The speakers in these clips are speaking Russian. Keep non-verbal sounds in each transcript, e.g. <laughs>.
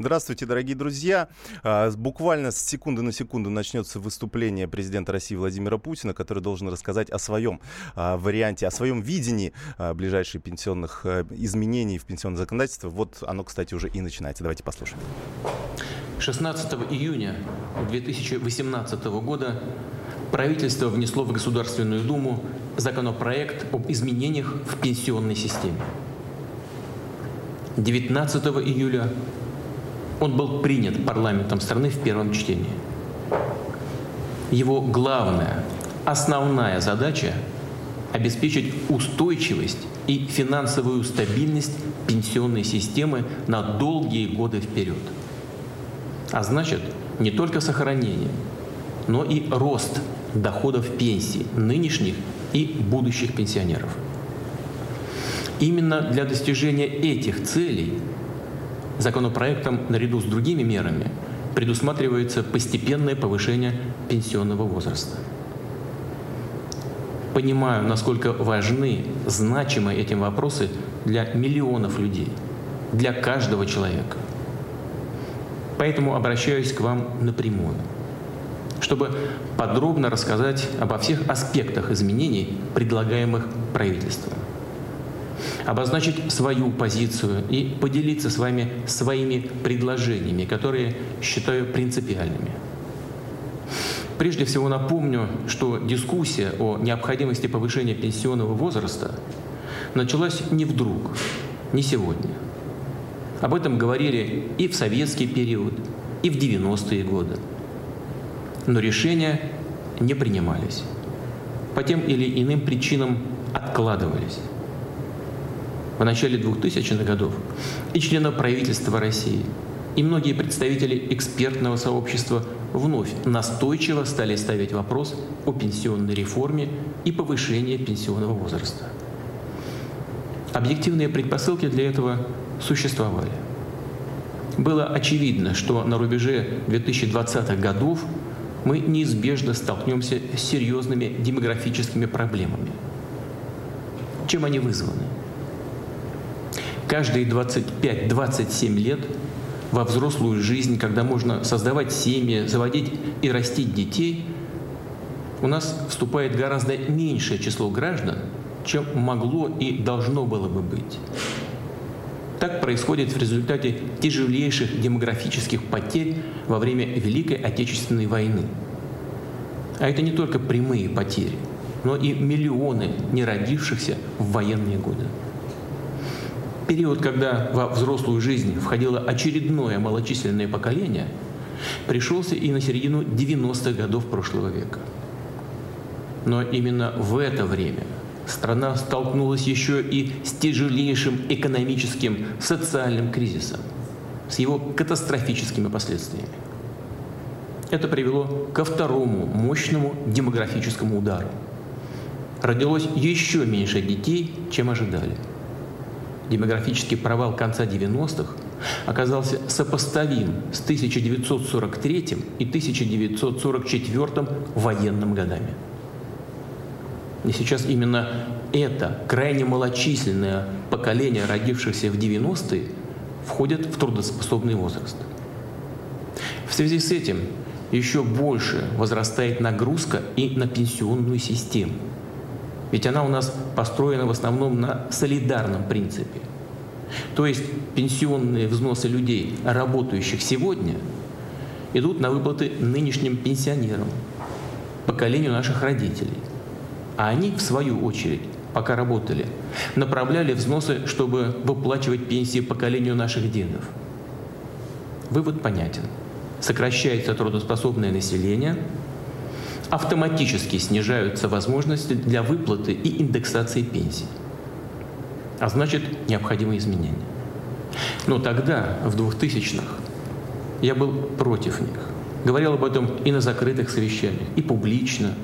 Здравствуйте, дорогие друзья. А, буквально с секунды на секунду начнется выступление президента России Владимира Путина, который должен рассказать о своем а, варианте, о своем видении а, ближайших пенсионных изменений в пенсионное законодательство. Вот оно, кстати, уже и начинается. Давайте послушаем. 16 июня 2018 года правительство внесло в Государственную Думу законопроект об изменениях в пенсионной системе. 19 июля он был принят парламентом страны в первом чтении. Его главная, основная задача – обеспечить устойчивость и финансовую стабильность пенсионной системы на долгие годы вперед. А значит, не только сохранение, но и рост доходов пенсий нынешних и будущих пенсионеров. Именно для достижения этих целей Законопроектом наряду с другими мерами предусматривается постепенное повышение пенсионного возраста. Понимаю, насколько важны, значимы эти вопросы для миллионов людей, для каждого человека. Поэтому обращаюсь к вам напрямую, чтобы подробно рассказать обо всех аспектах изменений, предлагаемых правительством обозначить свою позицию и поделиться с вами своими предложениями, которые считаю принципиальными. Прежде всего напомню, что дискуссия о необходимости повышения пенсионного возраста началась не вдруг, не сегодня. Об этом говорили и в советский период, и в 90-е годы. Но решения не принимались. По тем или иным причинам откладывались в начале 2000-х годов и членов правительства России, и многие представители экспертного сообщества вновь настойчиво стали ставить вопрос о пенсионной реформе и повышении пенсионного возраста. Объективные предпосылки для этого существовали. Было очевидно, что на рубеже 2020-х годов мы неизбежно столкнемся с серьезными демографическими проблемами. Чем они вызваны? Каждые 25-27 лет во взрослую жизнь, когда можно создавать семьи, заводить и растить детей, у нас вступает гораздо меньшее число граждан, чем могло и должно было бы быть. Так происходит в результате тяжелейших демографических потерь во время Великой Отечественной войны. А это не только прямые потери, но и миллионы неродившихся в военные годы период, когда во взрослую жизнь входило очередное малочисленное поколение, пришелся и на середину 90-х годов прошлого века. Но именно в это время страна столкнулась еще и с тяжелейшим экономическим, социальным кризисом, с его катастрофическими последствиями. Это привело ко второму мощному демографическому удару. Родилось еще меньше детей, чем ожидали – демографический провал конца 90-х оказался сопоставим с 1943 и 1944 военным годами. И сейчас именно это крайне малочисленное поколение, родившихся в 90-е, входит в трудоспособный возраст. В связи с этим еще больше возрастает нагрузка и на пенсионную систему – ведь она у нас построена в основном на солидарном принципе. То есть пенсионные взносы людей, работающих сегодня, идут на выплаты нынешним пенсионерам, поколению наших родителей. А они, в свою очередь, пока работали, направляли взносы, чтобы выплачивать пенсии поколению наших дедов. Вывод понятен. Сокращается трудоспособное население – автоматически снижаются возможности для выплаты и индексации пенсий. А значит, необходимы изменения. Но тогда, в 2000-х, я был против них. Говорил об этом и на закрытых совещаниях, и публично.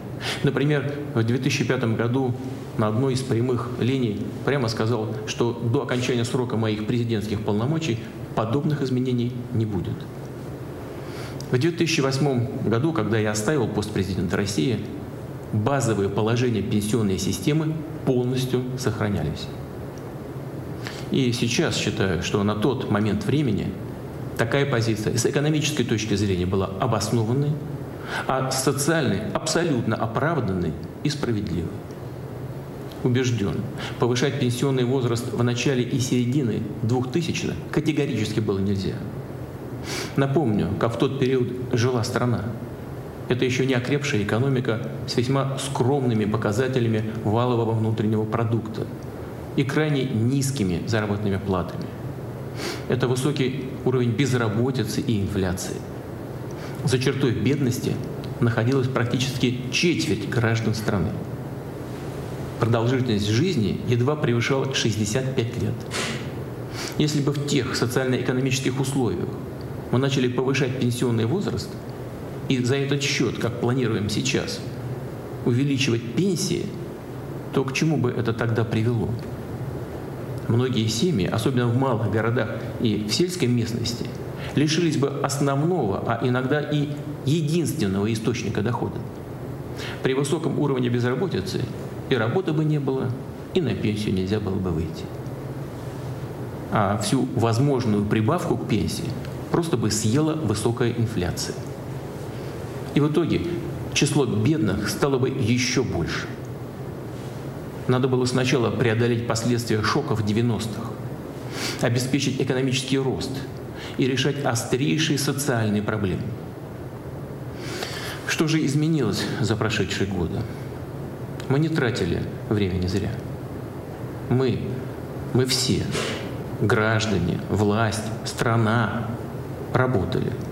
Например, в 2005 году на одной из прямых линий прямо сказал, что до окончания срока моих президентских полномочий подобных изменений не будет. В 2008 году, когда я оставил пост президента России, базовые положения пенсионной системы полностью сохранялись. И сейчас считаю, что на тот момент времени Такая позиция с экономической точки зрения была обоснованной, а с социальной абсолютно оправданной и справедливой. Убежден, повышать пенсионный возраст в начале и середине 2000-х категорически было нельзя. Напомню, как в тот период жила страна. Это еще не окрепшая экономика с весьма скромными показателями валового внутреннего продукта и крайне низкими заработными платами. Это высокий уровень безработицы и инфляции. За чертой бедности находилась практически четверть граждан страны. Продолжительность жизни едва превышала 65 лет. Если бы в тех социально-экономических условиях мы начали повышать пенсионный возраст – и за этот счет, как планируем сейчас, увеличивать пенсии, то к чему бы это тогда привело? Многие семьи, особенно в малых городах и в сельской местности, лишились бы основного, а иногда и единственного источника дохода. При высоком уровне безработицы и работы бы не было, и на пенсию нельзя было бы выйти. А всю возможную прибавку к пенсии просто бы съела высокая инфляция. И в итоге число бедных стало бы еще больше. Надо было сначала преодолеть последствия шоков 90-х, обеспечить экономический рост и решать острейшие социальные проблемы. Что же изменилось за прошедшие годы? Мы не тратили времени зря. Мы, мы все, граждане, власть, страна, работали –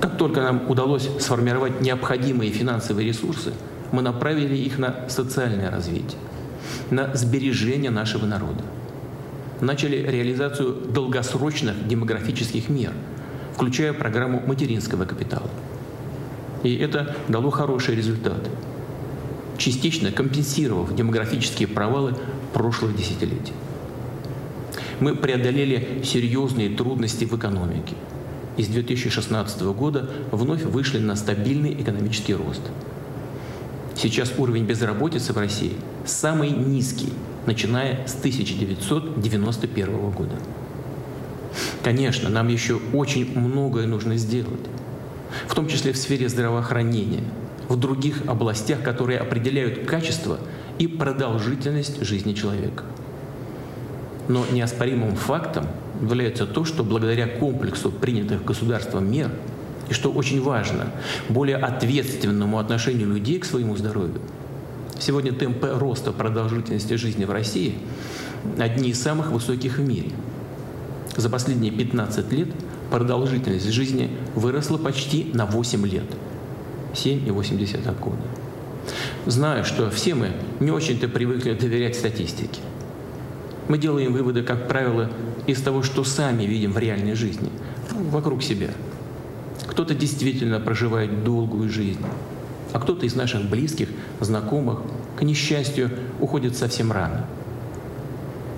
как только нам удалось сформировать необходимые финансовые ресурсы, мы направили их на социальное развитие, на сбережение нашего народа. Начали реализацию долгосрочных демографических мер, включая программу материнского капитала. И это дало хорошие результаты, частично компенсировав демографические провалы прошлых десятилетий. Мы преодолели серьезные трудности в экономике – и с 2016 года вновь вышли на стабильный экономический рост. Сейчас уровень безработицы в России самый низкий, начиная с 1991 года. Конечно, нам еще очень многое нужно сделать, в том числе в сфере здравоохранения, в других областях, которые определяют качество и продолжительность жизни человека. Но неоспоримым фактом является то, что благодаря комплексу принятых государством мер, и что очень важно, более ответственному отношению людей к своему здоровью, сегодня темпы роста продолжительности жизни в России одни из самых высоких в мире. За последние 15 лет продолжительность жизни выросла почти на 8 лет. 7,8 года. Знаю, что все мы не очень-то привыкли доверять статистике. Мы делаем выводы, как правило, из того, что сами видим в реальной жизни, вокруг себя. Кто-то действительно проживает долгую жизнь, а кто-то из наших близких, знакомых, к несчастью, уходит совсем рано.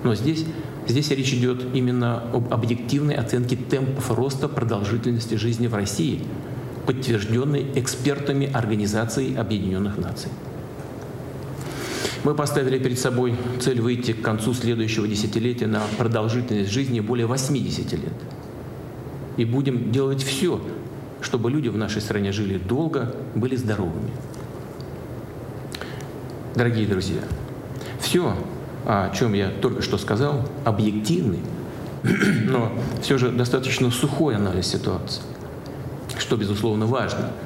Но здесь, здесь речь идет именно об объективной оценке темпов роста продолжительности жизни в России, подтвержденной экспертами Организации Объединенных Наций. Мы поставили перед собой цель выйти к концу следующего десятилетия на продолжительность жизни более 80 лет. И будем делать все, чтобы люди в нашей стране жили долго, были здоровыми. Дорогие друзья, все, о чем я только что сказал, объективный, <clears throat> но все же достаточно сухой анализ ситуации, что, безусловно, важно –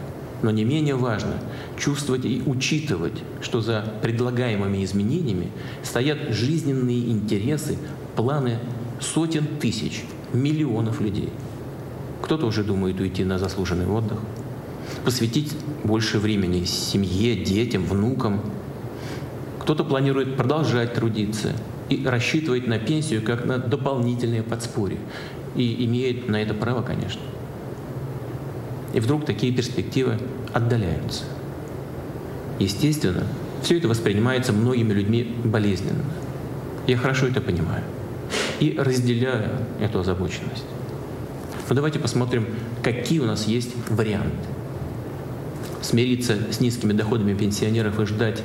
но не менее важно чувствовать и учитывать, что за предлагаемыми изменениями стоят жизненные интересы, планы сотен тысяч, миллионов людей. Кто-то уже думает уйти на заслуженный отдых, посвятить больше времени семье, детям, внукам. Кто-то планирует продолжать трудиться и рассчитывать на пенсию как на дополнительное подспорье. И имеет на это право, конечно. И вдруг такие перспективы отдаляются. Естественно, все это воспринимается многими людьми болезненно. Я хорошо это понимаю и разделяю эту озабоченность. Но давайте посмотрим, какие у нас есть варианты. Смириться с низкими доходами пенсионеров и ждать,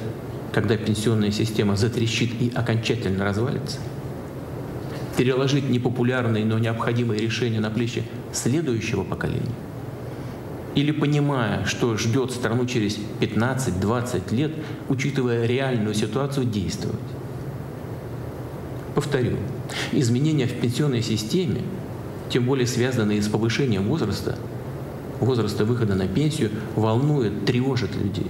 когда пенсионная система затрещит и окончательно развалится. Переложить непопулярные, но необходимые решения на плечи следующего поколения? Или понимая, что ждет страну через 15-20 лет, учитывая реальную ситуацию, действовать? Повторю, изменения в пенсионной системе, тем более связанные с повышением возраста, возраста выхода на пенсию, волнуют, тревожат людей.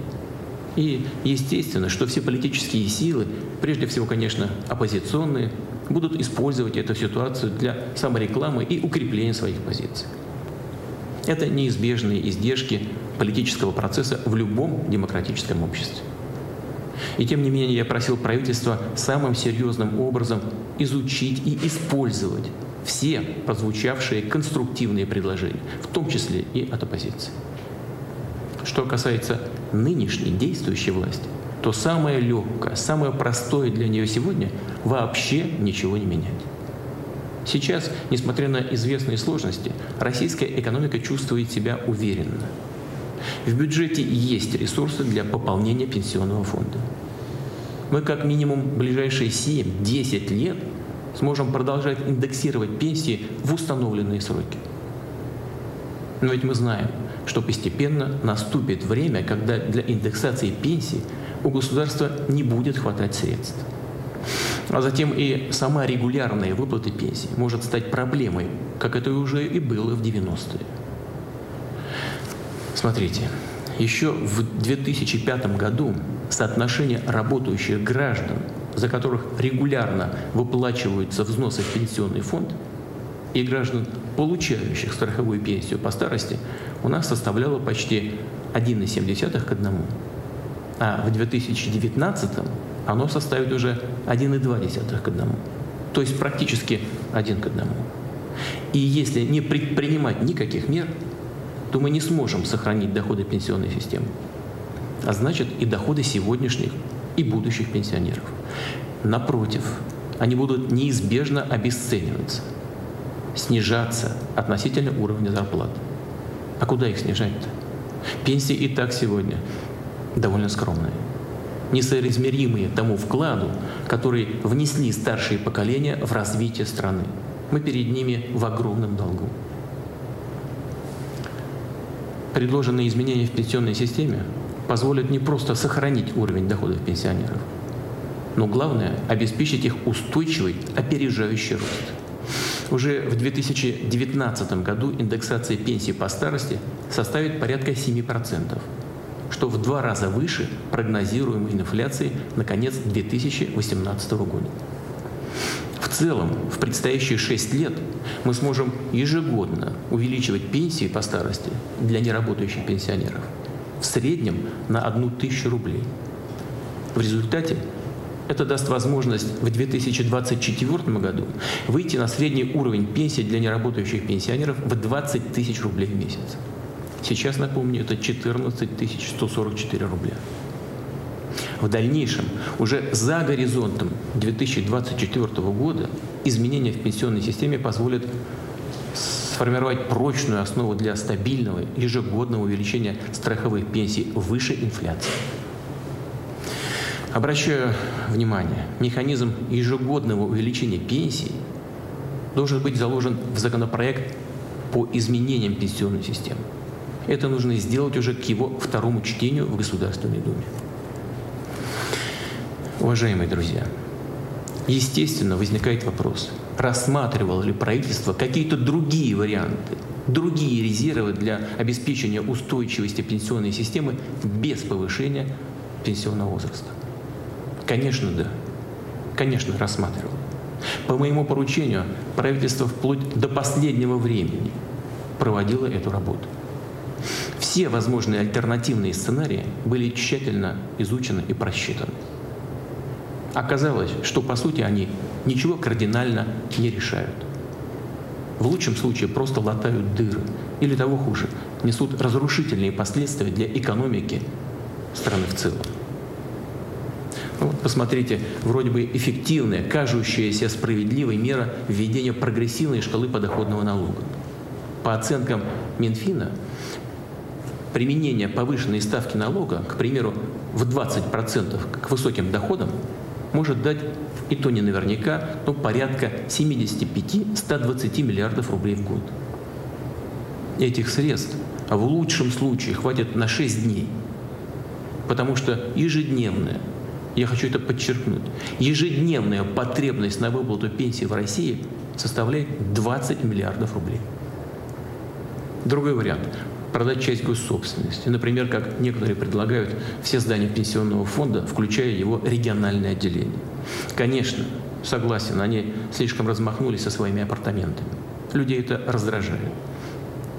И естественно, что все политические силы, прежде всего, конечно, оппозиционные, будут использовать эту ситуацию для саморекламы и укрепления своих позиций. Это неизбежные издержки политического процесса в любом демократическом обществе. И тем не менее я просил правительства самым серьезным образом изучить и использовать все прозвучавшие конструктивные предложения, в том числе и от оппозиции. Что касается нынешней действующей власти, то самое легкое, самое простое для нее сегодня – вообще ничего не менять. Сейчас, несмотря на известные сложности, российская экономика чувствует себя уверенно. В бюджете есть ресурсы для пополнения пенсионного фонда. Мы как минимум ближайшие 7-10 лет сможем продолжать индексировать пенсии в установленные сроки. Но ведь мы знаем, что постепенно наступит время, когда для индексации пенсий у государства не будет хватать средств. А затем и сама регулярная выплата пенсий может стать проблемой, как это уже и было в 90-е. Смотрите, еще в 2005 году соотношение работающих граждан, за которых регулярно выплачиваются взносы в пенсионный фонд, и граждан, получающих страховую пенсию по старости, у нас составляло почти 1,7 к 1. А в 2019 оно составит уже 1,2 к 1. То есть практически 1 к 1. И если не предпринимать никаких мер, то мы не сможем сохранить доходы пенсионной системы. А значит и доходы сегодняшних и будущих пенсионеров. Напротив, они будут неизбежно обесцениваться, снижаться относительно уровня зарплат. А куда их снижать-то? Пенсии и так сегодня довольно скромные несоизмеримые тому вкладу, который внесли старшие поколения в развитие страны. Мы перед ними в огромном долгу. Предложенные изменения в пенсионной системе позволят не просто сохранить уровень доходов пенсионеров, но главное – обеспечить их устойчивый, опережающий рост. Уже в 2019 году индексация пенсии по старости составит порядка 7% что в два раза выше прогнозируемой инфляции на конец 2018 года. В целом, в предстоящие 6 лет мы сможем ежегодно увеличивать пенсии по старости для неработающих пенсионеров в среднем на одну тысячу рублей. В результате это даст возможность в 2024 году выйти на средний уровень пенсии для неработающих пенсионеров в 20 тысяч рублей в месяц. Сейчас, напомню, это 14 144 рубля. В дальнейшем, уже за горизонтом 2024 года, изменения в пенсионной системе позволят сформировать прочную основу для стабильного ежегодного увеличения страховых пенсий выше инфляции. Обращаю внимание, механизм ежегодного увеличения пенсий должен быть заложен в законопроект по изменениям пенсионной системы. Это нужно сделать уже к его второму чтению в Государственной Думе. Уважаемые друзья, естественно, возникает вопрос, рассматривало ли правительство какие-то другие варианты, другие резервы для обеспечения устойчивости пенсионной системы без повышения пенсионного возраста? Конечно, да. Конечно, рассматривал. По моему поручению правительство вплоть до последнего времени проводило эту работу. Все возможные альтернативные сценарии были тщательно изучены и просчитаны. Оказалось, что по сути они ничего кардинально не решают. В лучшем случае просто латают дыры, или того хуже, несут разрушительные последствия для экономики страны в целом. Ну, вот посмотрите, вроде бы эффективная, кажущаяся справедливой мера введения прогрессивной шкалы подоходного налога. По оценкам Минфина, применение повышенной ставки налога, к примеру, в 20% к высоким доходам, может дать, и то не наверняка, но порядка 75-120 миллиардов рублей в год. этих средств в лучшем случае хватит на 6 дней. Потому что ежедневная, я хочу это подчеркнуть, ежедневная потребность на выплату пенсии в России составляет 20 миллиардов рублей. Другой вариант – продать часть госсобственности. Например, как некоторые предлагают все здания пенсионного фонда, включая его региональное отделение. Конечно, согласен, они слишком размахнулись со своими апартаментами. Людей это раздражает.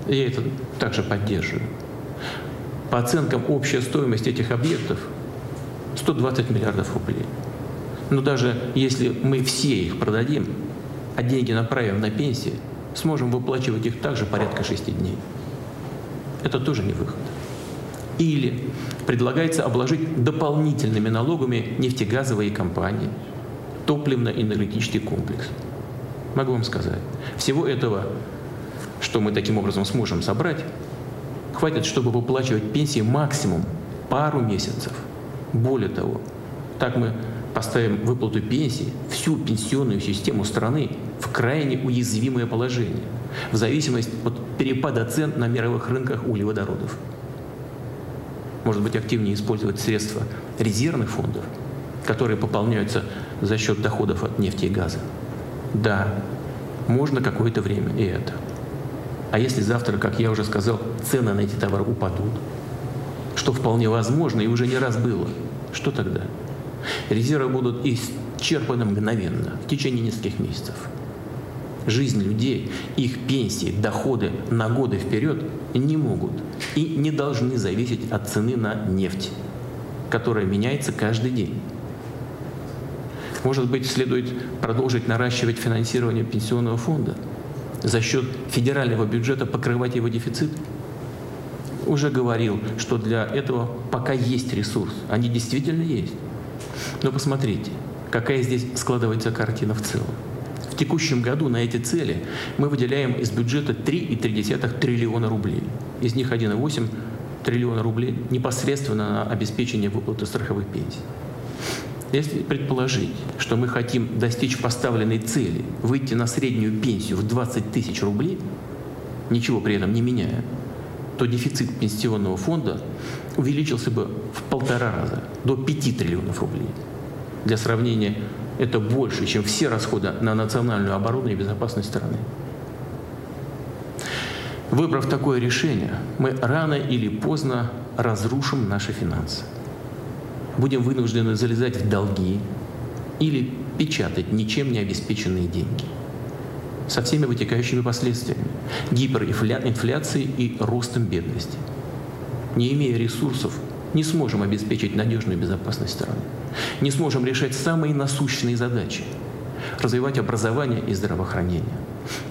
Я это также поддерживаю. По оценкам, общая стоимость этих объектов 120 миллиардов рублей. Но даже если мы все их продадим, а деньги направим на пенсии, сможем выплачивать их также порядка 6 дней. Это тоже не выход. Или предлагается обложить дополнительными налогами нефтегазовые компании, топливно-энергетический комплекс. Могу вам сказать, всего этого, что мы таким образом сможем собрать, хватит, чтобы выплачивать пенсии максимум пару месяцев. Более того, так мы поставим выплату пенсии, всю пенсионную систему страны в крайне уязвимое положение, в зависимости от перепада цен на мировых рынках углеводородов. Может быть, активнее использовать средства резервных фондов, которые пополняются за счет доходов от нефти и газа. Да, можно какое-то время и это. А если завтра, как я уже сказал, цены на эти товары упадут, что вполне возможно и уже не раз было, что тогда? Резервы будут исчерпаны мгновенно, в течение нескольких месяцев. Жизнь людей, их пенсии, доходы на годы вперед не могут и не должны зависеть от цены на нефть, которая меняется каждый день. Может быть, следует продолжить наращивать финансирование пенсионного фонда, за счет федерального бюджета покрывать его дефицит? Уже говорил, что для этого пока есть ресурс. Они действительно есть. Но посмотрите, какая здесь складывается картина в целом. В текущем году на эти цели мы выделяем из бюджета 3,3 триллиона рублей. Из них 1,8 триллиона рублей непосредственно на обеспечение выплаты страховых пенсий. Если предположить, что мы хотим достичь поставленной цели, выйти на среднюю пенсию в 20 тысяч рублей, ничего при этом не меняя, то дефицит пенсионного фонда увеличился бы в полтора раза, до 5 триллионов рублей. Для сравнения, это больше, чем все расходы на национальную оборону и безопасность страны. Выбрав такое решение, мы рано или поздно разрушим наши финансы. Будем вынуждены залезать в долги или печатать ничем не обеспеченные деньги – со всеми вытекающими последствиями – гиперинфляцией и ростом бедности. Не имея ресурсов, не сможем обеспечить надежную безопасность страны. Не сможем решать самые насущные задачи – развивать образование и здравоохранение,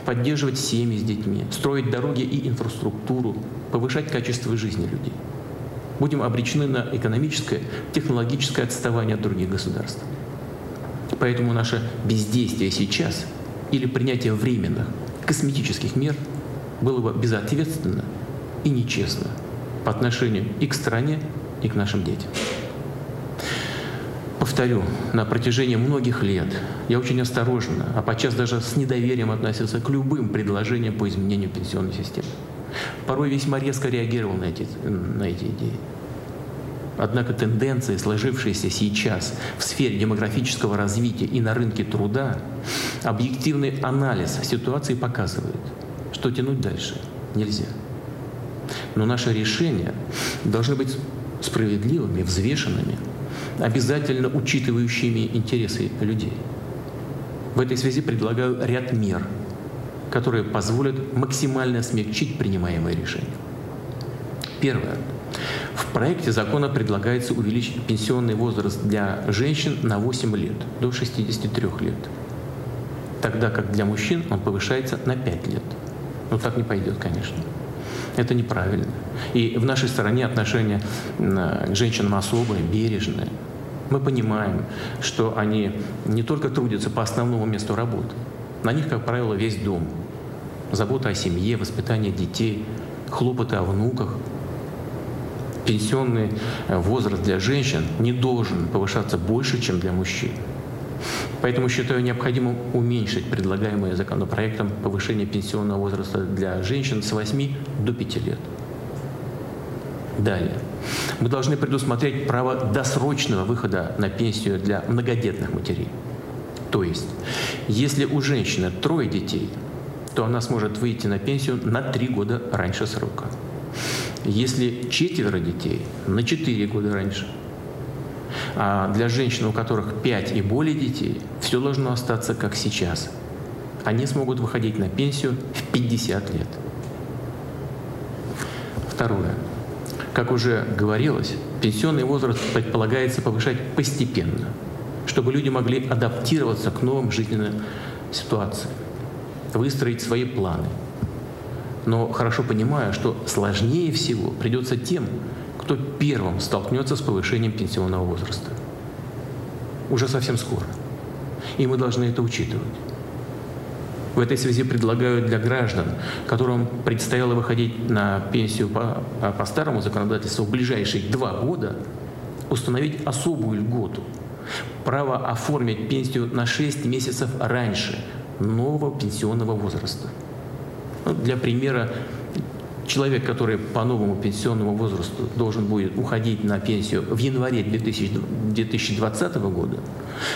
поддерживать семьи с детьми, строить дороги и инфраструктуру, повышать качество жизни людей. Будем обречены на экономическое, технологическое отставание от других государств. Поэтому наше бездействие сейчас – или принятие временных косметических мер было бы безответственно и нечестно по отношению и к стране, и к нашим детям. Повторю, на протяжении многих лет я очень осторожно, а подчас даже с недоверием относился к любым предложениям по изменению пенсионной системы. Порой весьма резко реагировал на эти, на эти идеи. Однако тенденции, сложившиеся сейчас в сфере демографического развития и на рынке труда, объективный анализ ситуации показывает, что тянуть дальше нельзя. Но наши решения должны быть справедливыми, взвешенными, обязательно учитывающими интересы людей. В этой связи предлагаю ряд мер, которые позволят максимально смягчить принимаемые решения. Первое. В проекте закона предлагается увеличить пенсионный возраст для женщин на 8 лет, до 63 лет. Тогда как для мужчин он повышается на 5 лет. Но так не пойдет, конечно. Это неправильно. И в нашей стране отношение к женщинам особое, бережное. Мы понимаем, что они не только трудятся по основному месту работы. На них, как правило, весь дом. Забота о семье, воспитание детей, хлопоты о внуках – пенсионный э, возраст для женщин не должен повышаться больше, чем для мужчин. Поэтому считаю необходимым уменьшить предлагаемое законопроектом повышение пенсионного возраста для женщин с 8 до 5 лет. Далее. Мы должны предусмотреть право досрочного выхода на пенсию для многодетных матерей. То есть, если у женщины трое детей, то она сможет выйти на пенсию на три года раньше срока. Если четверо детей, на четыре года раньше. А для женщин, у которых пять и более детей, все должно остаться как сейчас. Они смогут выходить на пенсию в 50 лет. Второе. Как уже говорилось, пенсионный возраст предполагается повышать постепенно, чтобы люди могли адаптироваться к новым жизненным ситуациям, выстроить свои планы. Но хорошо понимая, что сложнее всего придется тем, кто первым столкнется с повышением пенсионного возраста. Уже совсем скоро. И мы должны это учитывать. В этой связи предлагаю для граждан, которым предстояло выходить на пенсию по, по старому законодательству в ближайшие два года, установить особую льготу. Право оформить пенсию на 6 месяцев раньше нового пенсионного возраста. Ну, для примера, человек, который по новому пенсионному возрасту должен будет уходить на пенсию в январе 2020 года,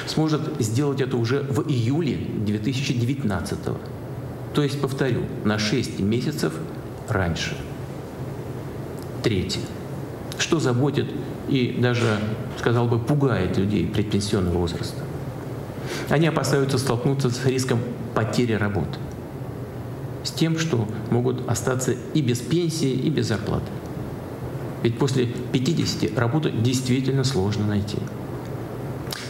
сможет сделать это уже в июле 2019. То есть, повторю, на 6 месяцев раньше. Третье. Что заботит и даже, сказал бы, пугает людей предпенсионного возраста? Они опасаются столкнуться с риском потери работы с тем, что могут остаться и без пенсии, и без зарплаты. Ведь после 50 работу действительно сложно найти.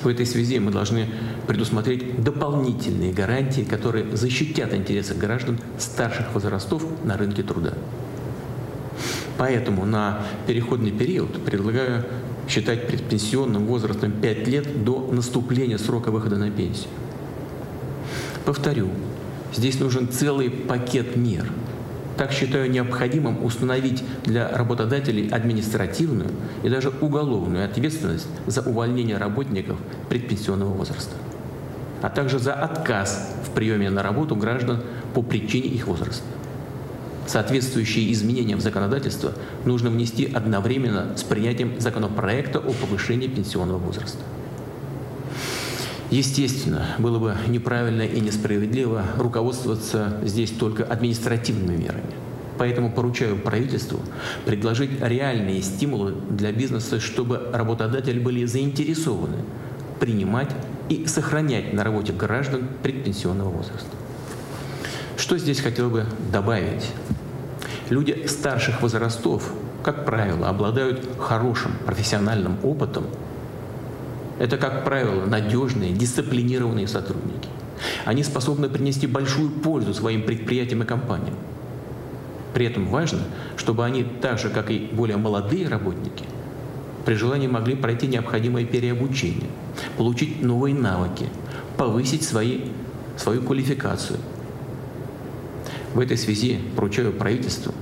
В этой связи мы должны предусмотреть дополнительные гарантии, которые защитят интересы граждан старших возрастов на рынке труда. Поэтому на переходный период предлагаю считать предпенсионным возрастом 5 лет до наступления срока выхода на пенсию. Повторю, Здесь нужен целый пакет мер. Так считаю необходимым установить для работодателей административную и даже уголовную ответственность за увольнение работников предпенсионного возраста, а также за отказ в приеме на работу граждан по причине их возраста. Соответствующие изменения в законодательство нужно внести одновременно с принятием законопроекта о повышении пенсионного возраста. Естественно, было бы неправильно и несправедливо руководствоваться здесь только административными мерами. Поэтому поручаю правительству предложить реальные стимулы для бизнеса, чтобы работодатели были заинтересованы принимать и сохранять на работе граждан предпенсионного возраста. Что здесь хотел бы добавить? Люди старших возрастов, как правило, обладают хорошим профессиональным опытом это, как правило, надежные, дисциплинированные сотрудники. Они способны принести большую пользу своим предприятиям и компаниям. При этом важно, чтобы они, так же, как и более молодые работники, при желании могли пройти необходимое переобучение, получить новые навыки, повысить свои, свою квалификацию. В этой связи поручаю правительству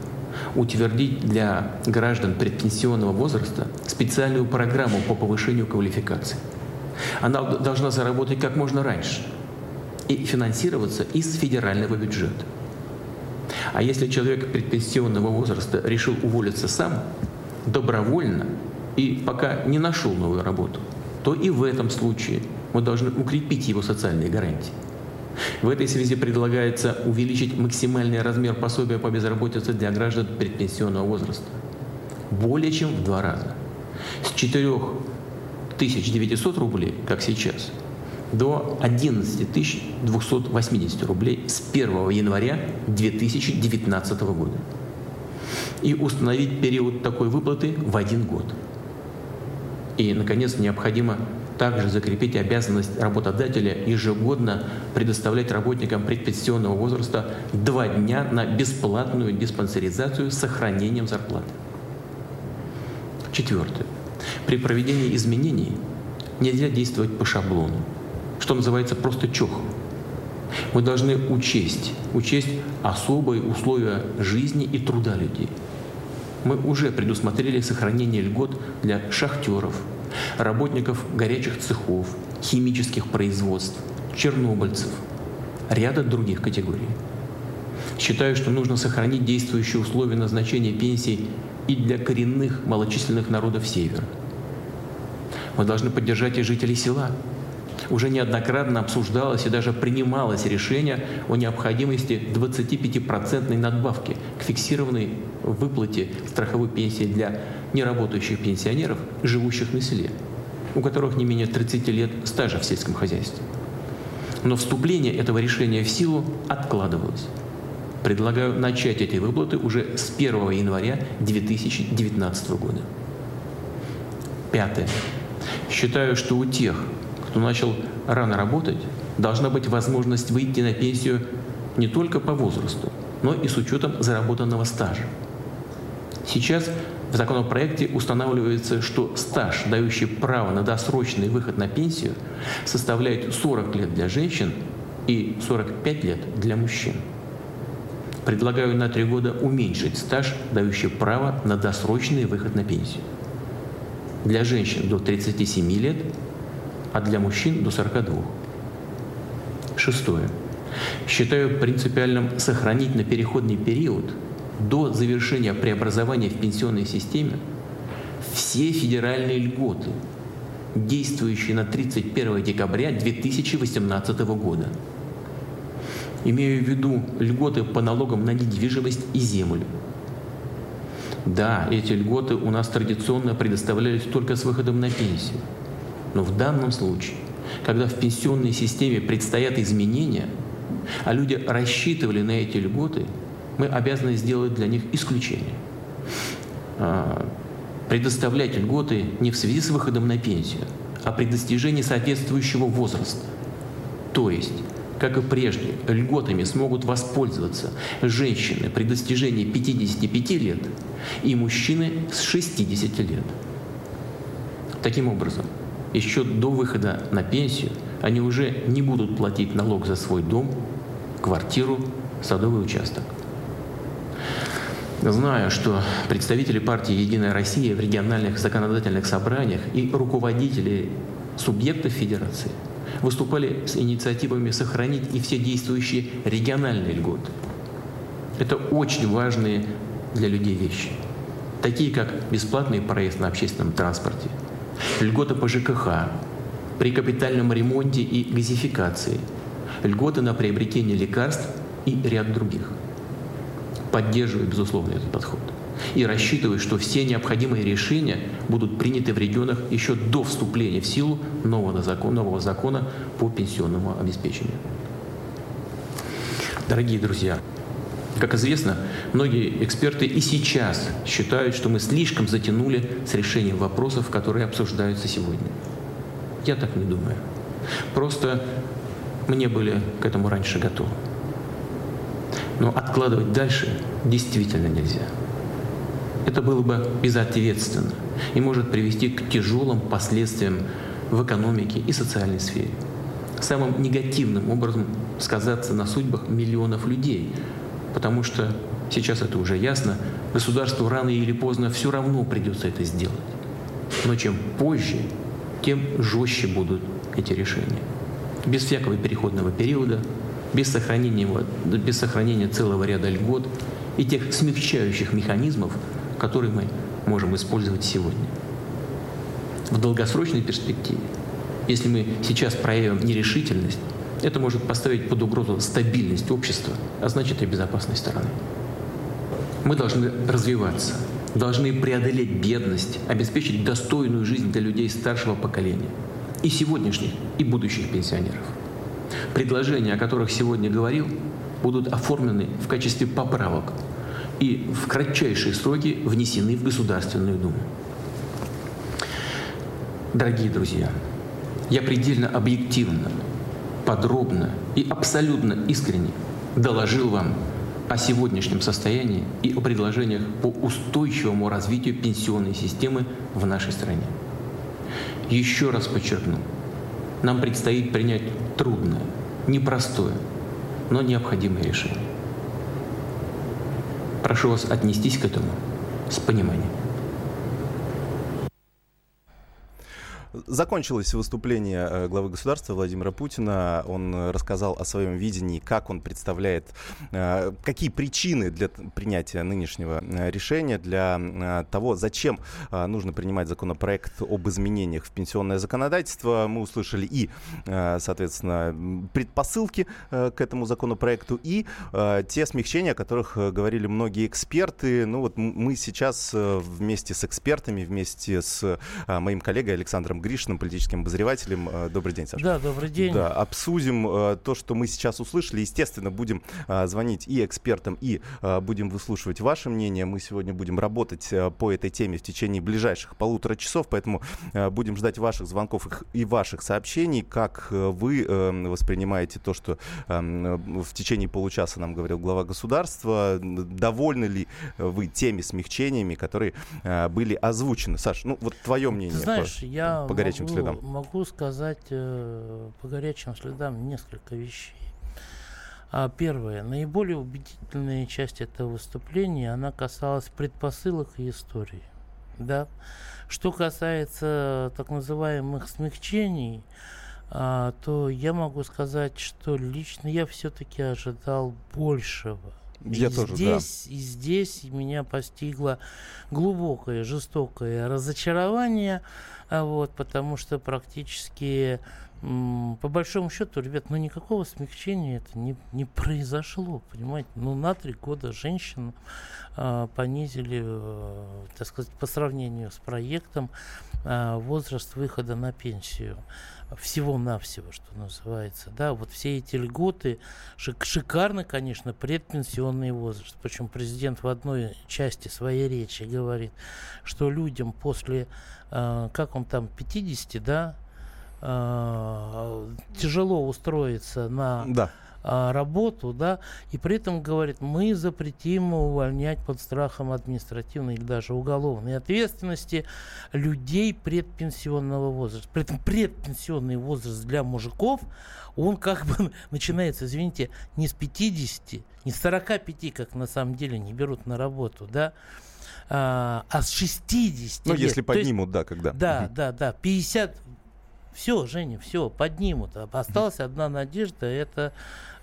утвердить для граждан предпенсионного возраста специальную программу по повышению квалификации. Она должна заработать как можно раньше и финансироваться из федерального бюджета. А если человек предпенсионного возраста решил уволиться сам, добровольно и пока не нашел новую работу, то и в этом случае мы должны укрепить его социальные гарантии. В этой связи предлагается увеличить максимальный размер пособия по безработице для граждан предпенсионного возраста более чем в два раза. С 4900 рублей, как сейчас, до 11 280 рублей с 1 января 2019 года. И установить период такой выплаты в один год. И, наконец, необходимо также закрепить обязанность работодателя ежегодно предоставлять работникам предпенсионного возраста два дня на бесплатную диспансеризацию с сохранением зарплаты. Четвертое. При проведении изменений нельзя действовать по шаблону, что называется просто чохом. Мы должны учесть, учесть особые условия жизни и труда людей. Мы уже предусмотрели сохранение льгот для шахтеров, работников горячих цехов, химических производств, чернобыльцев, ряда других категорий. Считаю, что нужно сохранить действующие условия назначения пенсий и для коренных малочисленных народов Севера. Мы должны поддержать и жителей села. Уже неоднократно обсуждалось и даже принималось решение о необходимости 25% надбавки к фиксированной выплате страховой пенсии для неработающих пенсионеров, живущих на селе, у которых не менее 30 лет стажа в сельском хозяйстве. Но вступление этого решения в силу откладывалось. Предлагаю начать эти выплаты уже с 1 января 2019 года. Пятое. Считаю, что у тех, кто начал рано работать, должна быть возможность выйти на пенсию не только по возрасту, но и с учетом заработанного стажа. Сейчас в законопроекте устанавливается, что стаж, дающий право на досрочный выход на пенсию, составляет 40 лет для женщин и 45 лет для мужчин. Предлагаю на три года уменьшить стаж, дающий право на досрочный выход на пенсию. Для женщин до 37 лет, а для мужчин до 42. Шестое. Считаю принципиальным сохранить на переходный период до завершения преобразования в пенсионной системе все федеральные льготы, действующие на 31 декабря 2018 года. Имею в виду льготы по налогам на недвижимость и землю. Да, эти льготы у нас традиционно предоставлялись только с выходом на пенсию. Но в данном случае, когда в пенсионной системе предстоят изменения, а люди рассчитывали на эти льготы, мы обязаны сделать для них исключение. А, предоставлять льготы не в связи с выходом на пенсию, а при достижении соответствующего возраста. То есть как и прежде, льготами смогут воспользоваться женщины при достижении 55 лет и мужчины с 60 лет. Таким образом, еще до выхода на пенсию они уже не будут платить налог за свой дом, квартиру, садовый участок. Знаю, что представители партии «Единая Россия» в региональных законодательных собраниях и руководители субъектов Федерации – выступали с инициативами сохранить и все действующие региональные льготы. Это очень важные для людей вещи, такие как бесплатный проезд на общественном транспорте, льготы по ЖКХ, при капитальном ремонте и газификации, льготы на приобретение лекарств и ряд других. Поддерживаю, безусловно, этот подход и рассчитываю, что все необходимые решения будут приняты в регионах еще до вступления в силу нового закона, нового закона по пенсионному обеспечению. Дорогие друзья, как известно, многие эксперты и сейчас считают, что мы слишком затянули с решением вопросов, которые обсуждаются сегодня. Я так не думаю. Просто мне были к этому раньше готовы. Но откладывать дальше действительно нельзя. Это было бы безответственно и может привести к тяжелым последствиям в экономике и социальной сфере. Самым негативным образом сказаться на судьбах миллионов людей, потому что сейчас это уже ясно, государству рано или поздно все равно придется это сделать. Но чем позже, тем жестче будут эти решения. Без всякого переходного периода, без сохранения, без сохранения целого ряда льгот и тех смягчающих механизмов, который мы можем использовать сегодня. В долгосрочной перспективе, если мы сейчас проявим нерешительность, это может поставить под угрозу стабильность общества, а значит и безопасность страны. Мы должны развиваться, должны преодолеть бедность, обеспечить достойную жизнь для людей старшего поколения, и сегодняшних, и будущих пенсионеров. Предложения, о которых сегодня говорил, будут оформлены в качестве поправок и в кратчайшие сроки внесены в Государственную Думу. Дорогие друзья, я предельно объективно, подробно и абсолютно искренне доложил вам о сегодняшнем состоянии и о предложениях по устойчивому развитию пенсионной системы в нашей стране. Еще раз подчеркну, нам предстоит принять трудное, непростое, но необходимое решение. Прошу вас отнестись к этому с пониманием. Закончилось выступление э, главы государства Владимира Путина. Он рассказал о своем видении, как он представляет, э, какие причины для принятия нынешнего э, решения, для того, зачем нужно принимать законопроект об изменениях в пенсионное законодательство. Мы услышали и, соответственно, предпосылки к этому законопроекту, и те смягчения, о которых говорили многие эксперты. Ну вот мы сейчас вместе с экспертами, вместе с моим коллегой Александром Гришиным, политическим обозревателем. Э, добрый день, Саша. Да, добрый день. Да, обсудим э, то, что мы сейчас услышали. Естественно, будем э, звонить и экспертам, и будем выслушивать ваше мнение. Мы сегодня будем работать по этой теме в течение ближайших полутора часов, поэтому будем ждать ваших звонков и ваших сообщений, как вы воспринимаете то, что в течение получаса нам говорил глава государства. Довольны ли вы теми смягчениями, которые были озвучены? Саш, ну вот твое мнение. Ты знаешь, по, я по горячим могу, следам? Могу сказать э, по горячим следам несколько вещей. А первое, наиболее убедительная часть этого выступления, она касалась предпосылок и истории. Да? Что касается так называемых смягчений, а, то я могу сказать, что лично я все-таки ожидал большего. Я и тоже, здесь, да. И здесь меня постигло глубокое, жестокое разочарование, вот, потому что практически по большому счету, ребят, ну никакого смягчения это не, не произошло, понимаете? Ну на три года женщин э, понизили, э, так сказать, по сравнению с проектом э, возраст выхода на пенсию всего-навсего, что называется. Да, вот все эти льготы, шик, шикарно, конечно, предпенсионный возраст. Причем президент в одной части своей речи говорит, что людям после, э, как он там, 50, да, э, тяжело устроиться на да работу, да, и при этом говорит, мы запретим увольнять под страхом административной или даже уголовной ответственности людей предпенсионного возраста. При этом предпенсионный возраст для мужиков, он как бы <laughs> начинается, извините, не с 50, не с 45, как на самом деле не берут на работу, да, а, а с 60 Ну, лет. если поднимут, есть, да, когда. Да, да, да, 50, все, Женя, все, поднимут. Осталась одна надежда, это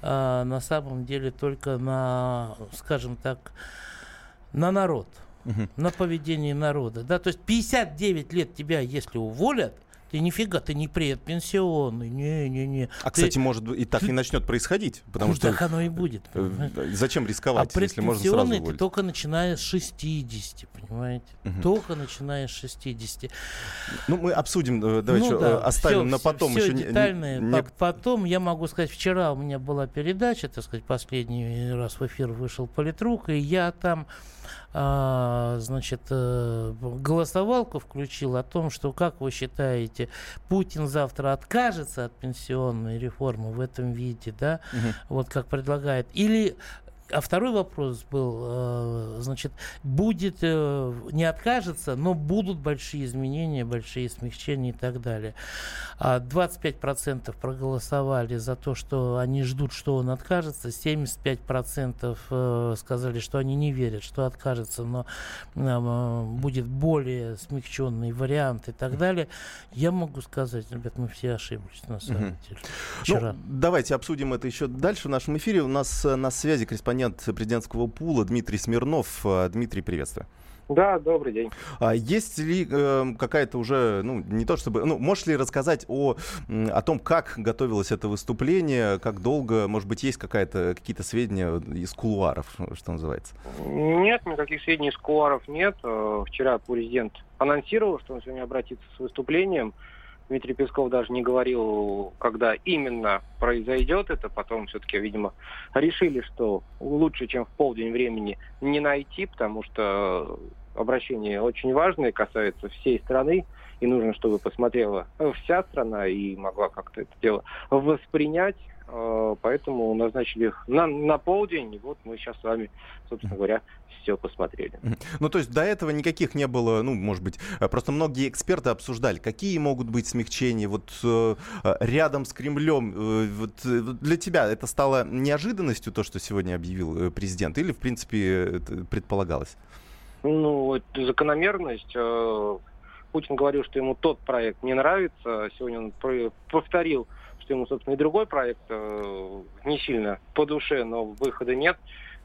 э, на самом деле только на, скажем так, на народ, угу. на поведение народа. Да? То есть 59 лет тебя, если уволят, ты нифига, ты не предпенсионный, не-не-не. А, кстати, ты, может и так ты, и начнет происходить, потому что... Так оно и будет. Э, понимаете? Зачем рисковать, а если можно сразу уволить? ты только начиная с 60, понимаете? Угу. Только начиная с 60. Ну, мы обсудим, э, давайте ну, да, э, оставим все, на потом. Все, еще детальное. Не... Потом, я могу сказать, вчера у меня была передача, так сказать, последний раз в эфир вышел политрук, и я там а, значит, э, голосовалку включил о том, что, как вы считаете, Путин завтра откажется от пенсионной реформы в этом виде, да, угу. вот как предлагает, или а второй вопрос был, э, значит, будет, э, не откажется, но будут большие изменения, большие смягчения и так далее. 25% а проголосовали за то, что они ждут, что он откажется, 75% э, сказали, что они не верят, что откажется, но будет более смягченный вариант и так далее. Я могу сказать, ребят, мы все ошиблись на самом деле. Ну, Вчера. Ну, давайте обсудим это еще дальше в нашем эфире. У нас на связи корреспондент корреспондент президентского пула Дмитрий Смирнов. Э, Дмитрий, приветствую. Да, добрый день. А есть ли э, какая-то уже, ну, не то чтобы, ну, можешь ли рассказать о, о том, как готовилось это выступление, как долго, может быть, есть какая-то, какие-то сведения из кулуаров, что называется? Нет, никаких сведений из кулуаров нет. Э, вчера президент анонсировал, что он сегодня обратится с выступлением. Дмитрий Песков даже не говорил, когда именно произойдет это. Потом все-таки, видимо, решили, что лучше, чем в полдень времени, не найти, потому что обращение очень важное, касается всей страны, и нужно, чтобы посмотрела вся страна и могла как-то это дело воспринять. Э, поэтому назначили их на, на полдень. И вот мы сейчас с вами, собственно говоря, все посмотрели. Ну, то есть до этого никаких не было, ну, может быть, э, просто многие эксперты обсуждали, какие могут быть смягчения. Вот э, рядом с Кремлем, вот, для тебя это стало неожиданностью, то, что сегодня объявил президент, или, в принципе, предполагалось? Ну, закономерность. Э, Путин говорил, что ему тот проект не нравится. Сегодня он повторил, что ему, собственно, и другой проект э, не сильно по душе, но выхода нет.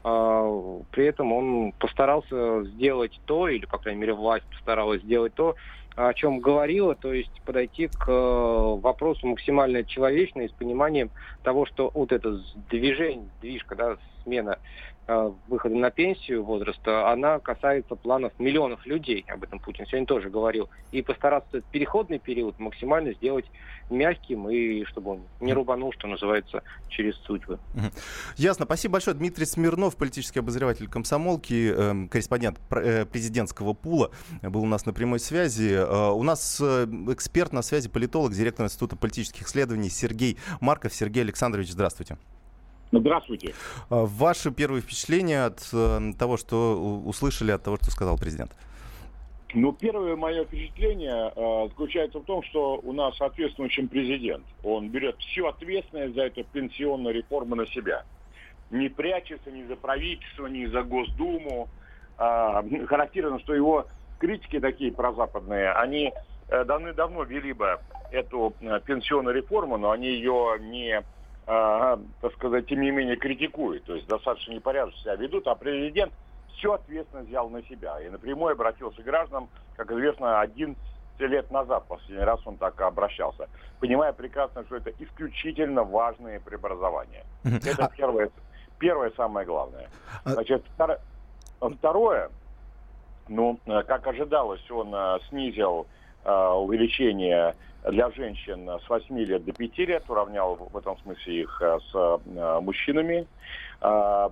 А, при этом он постарался сделать то, или, по крайней мере, власть постаралась сделать то, о чем говорила, то есть подойти к э, вопросу максимально человечно и с пониманием того, что вот это движение, движка, да, смена выхода на пенсию возраста, она касается планов миллионов людей, об этом Путин сегодня тоже говорил, и постараться этот переходный период максимально сделать мягким, и чтобы он не рубанул, что называется, через судьбы. Ясно. Спасибо большое. Дмитрий Смирнов, политический обозреватель комсомолки, э, корреспондент э, президентского пула, был у нас на прямой связи. Э, у нас э, эксперт на связи, политолог, директор Института политических исследований Сергей Марков. Сергей Александрович, здравствуйте. Здравствуйте. А, ваши первые впечатления от э, того, что услышали, от того, что сказал президент? Ну, первое мое впечатление э, заключается в том, что у нас ответственный президент. Он берет всю ответственность за эту пенсионную реформу на себя. Не прячется ни за правительство, ни за Госдуму. Э, характерно, что его критики такие прозападные, они э, давно вели бы эту э, пенсионную реформу, но они ее не э, так сказать, тем не менее критикуют, то есть достаточно непорядочно себя ведут, а президент всю ответственность взял на себя и напрямую обратился к гражданам, как известно, 11 лет назад, последний раз он так обращался, понимая прекрасно, что это исключительно важные преобразования. Это первое, первое самое главное. А Значит, второе, ну, э, как ожидалось, он э, снизил э, увеличение для женщин с 8 лет до 5 лет, уравнял в этом смысле их э, с э, мужчинами. А,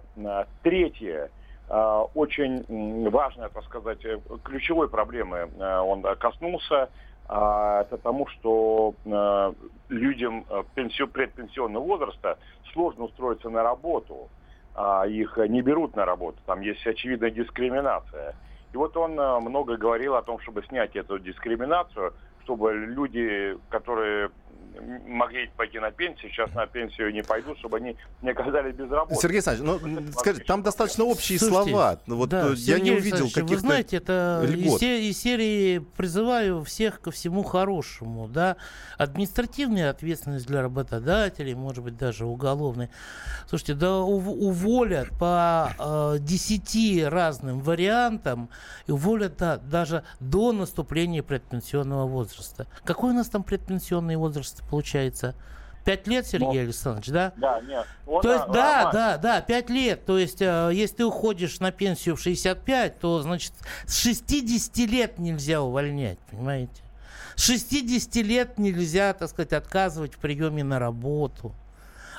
третье, э, очень важная, так сказать, ключевой проблемы он коснулся, а, это тому, что людям предпенсионного возраста сложно устроиться на работу, а их не берут на работу, там есть очевидная дискриминация. И вот он много говорил о том, чтобы снять эту дискриминацию, чтобы люди, которые могли пойти на пенсию, сейчас на пенсию не пойдут, чтобы они не оказались без работы. Сергей Александрович, ну, скажите, там достаточно общие Слушайте, слова. Вот да, я Сергей не увидел каких-то Вы знаете, это из, из серии призываю всех ко всему хорошему, да, административная ответственность для работодателей, может быть, даже уголовная. Слушайте, да уволят по э, разным вариантам, и уволят да, даже до наступления предпенсионного возраста. Какой у нас там предпенсионный возраст? Получается? Пять лет, Сергей Но... Александрович, да? Да, нет. Он, то есть, да, да, да, пять лет. То есть, э, если ты уходишь на пенсию в 65, то, значит, с 60 лет нельзя увольнять, понимаете? С 60 лет нельзя, так сказать, отказывать в приеме на работу.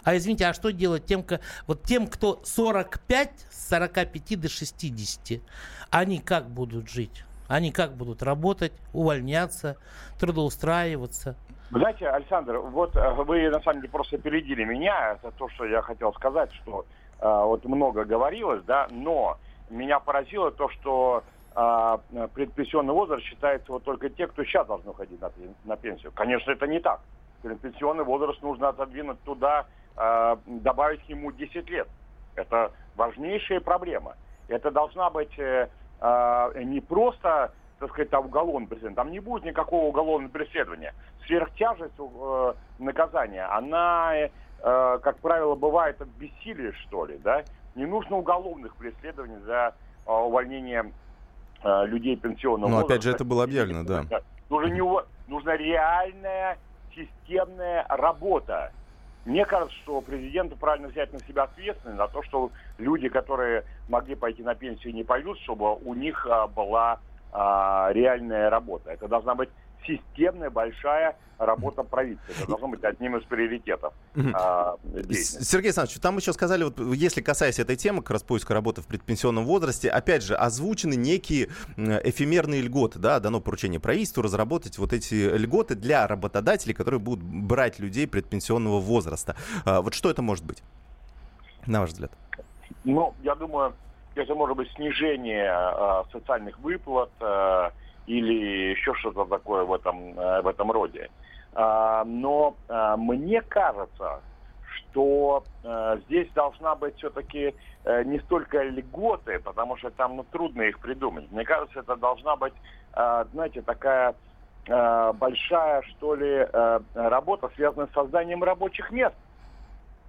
А извините, а что делать тем, вот тем, кто 45, с 45 до 60, они как будут жить? Они как будут работать, увольняться, трудоустраиваться? Вы знаете, Александр, вот э, вы на самом деле просто опередили меня. Это то, что я хотел сказать, что э, вот много говорилось, да, но меня поразило то, что э, предпенсионный возраст считается вот только те, кто сейчас должны уходить на, на пенсию. Конечно, это не так. Предпенсионный возраст нужно отодвинуть туда, э, добавить к нему 10 лет. Это важнейшая проблема. Это должна быть э, э, не просто так сказать, там уголовное преследование. Там не будет никакого уголовного преследования. Сверхтяжесть э, наказания, она, э, как правило, бывает от бессилия, что ли, да? Не нужно уголовных преследований за э, увольнение э, людей пенсионного Но возраста. опять же это было объявлено, да. Нужно, не, нужна реальная системная работа. Мне кажется, что президенту правильно взять на себя ответственность за то, что люди, которые могли пойти на пенсию, не пойдут, чтобы у них а, была а, реальная работа. Это должна быть системная большая работа правительства. Это должно быть одним из приоритетов. А, Сергей Александрович, там еще сказали, вот, если касаясь этой темы, как раз поиска работы в предпенсионном возрасте, опять же, озвучены некие эфемерные льготы, да, дано поручение правительству разработать вот эти льготы для работодателей, которые будут брать людей предпенсионного возраста. А, вот что это может быть, на ваш взгляд? Ну, я думаю, это может быть снижение э, социальных выплат э, или еще что-то такое в этом, э, в этом роде. Э, но э, мне кажется, то э, здесь должна быть все-таки э, не столько льготы, потому что там ну, трудно их придумать. Мне кажется, это должна быть, э, знаете, такая э, большая, что ли, э, работа, связанная с созданием рабочих мест,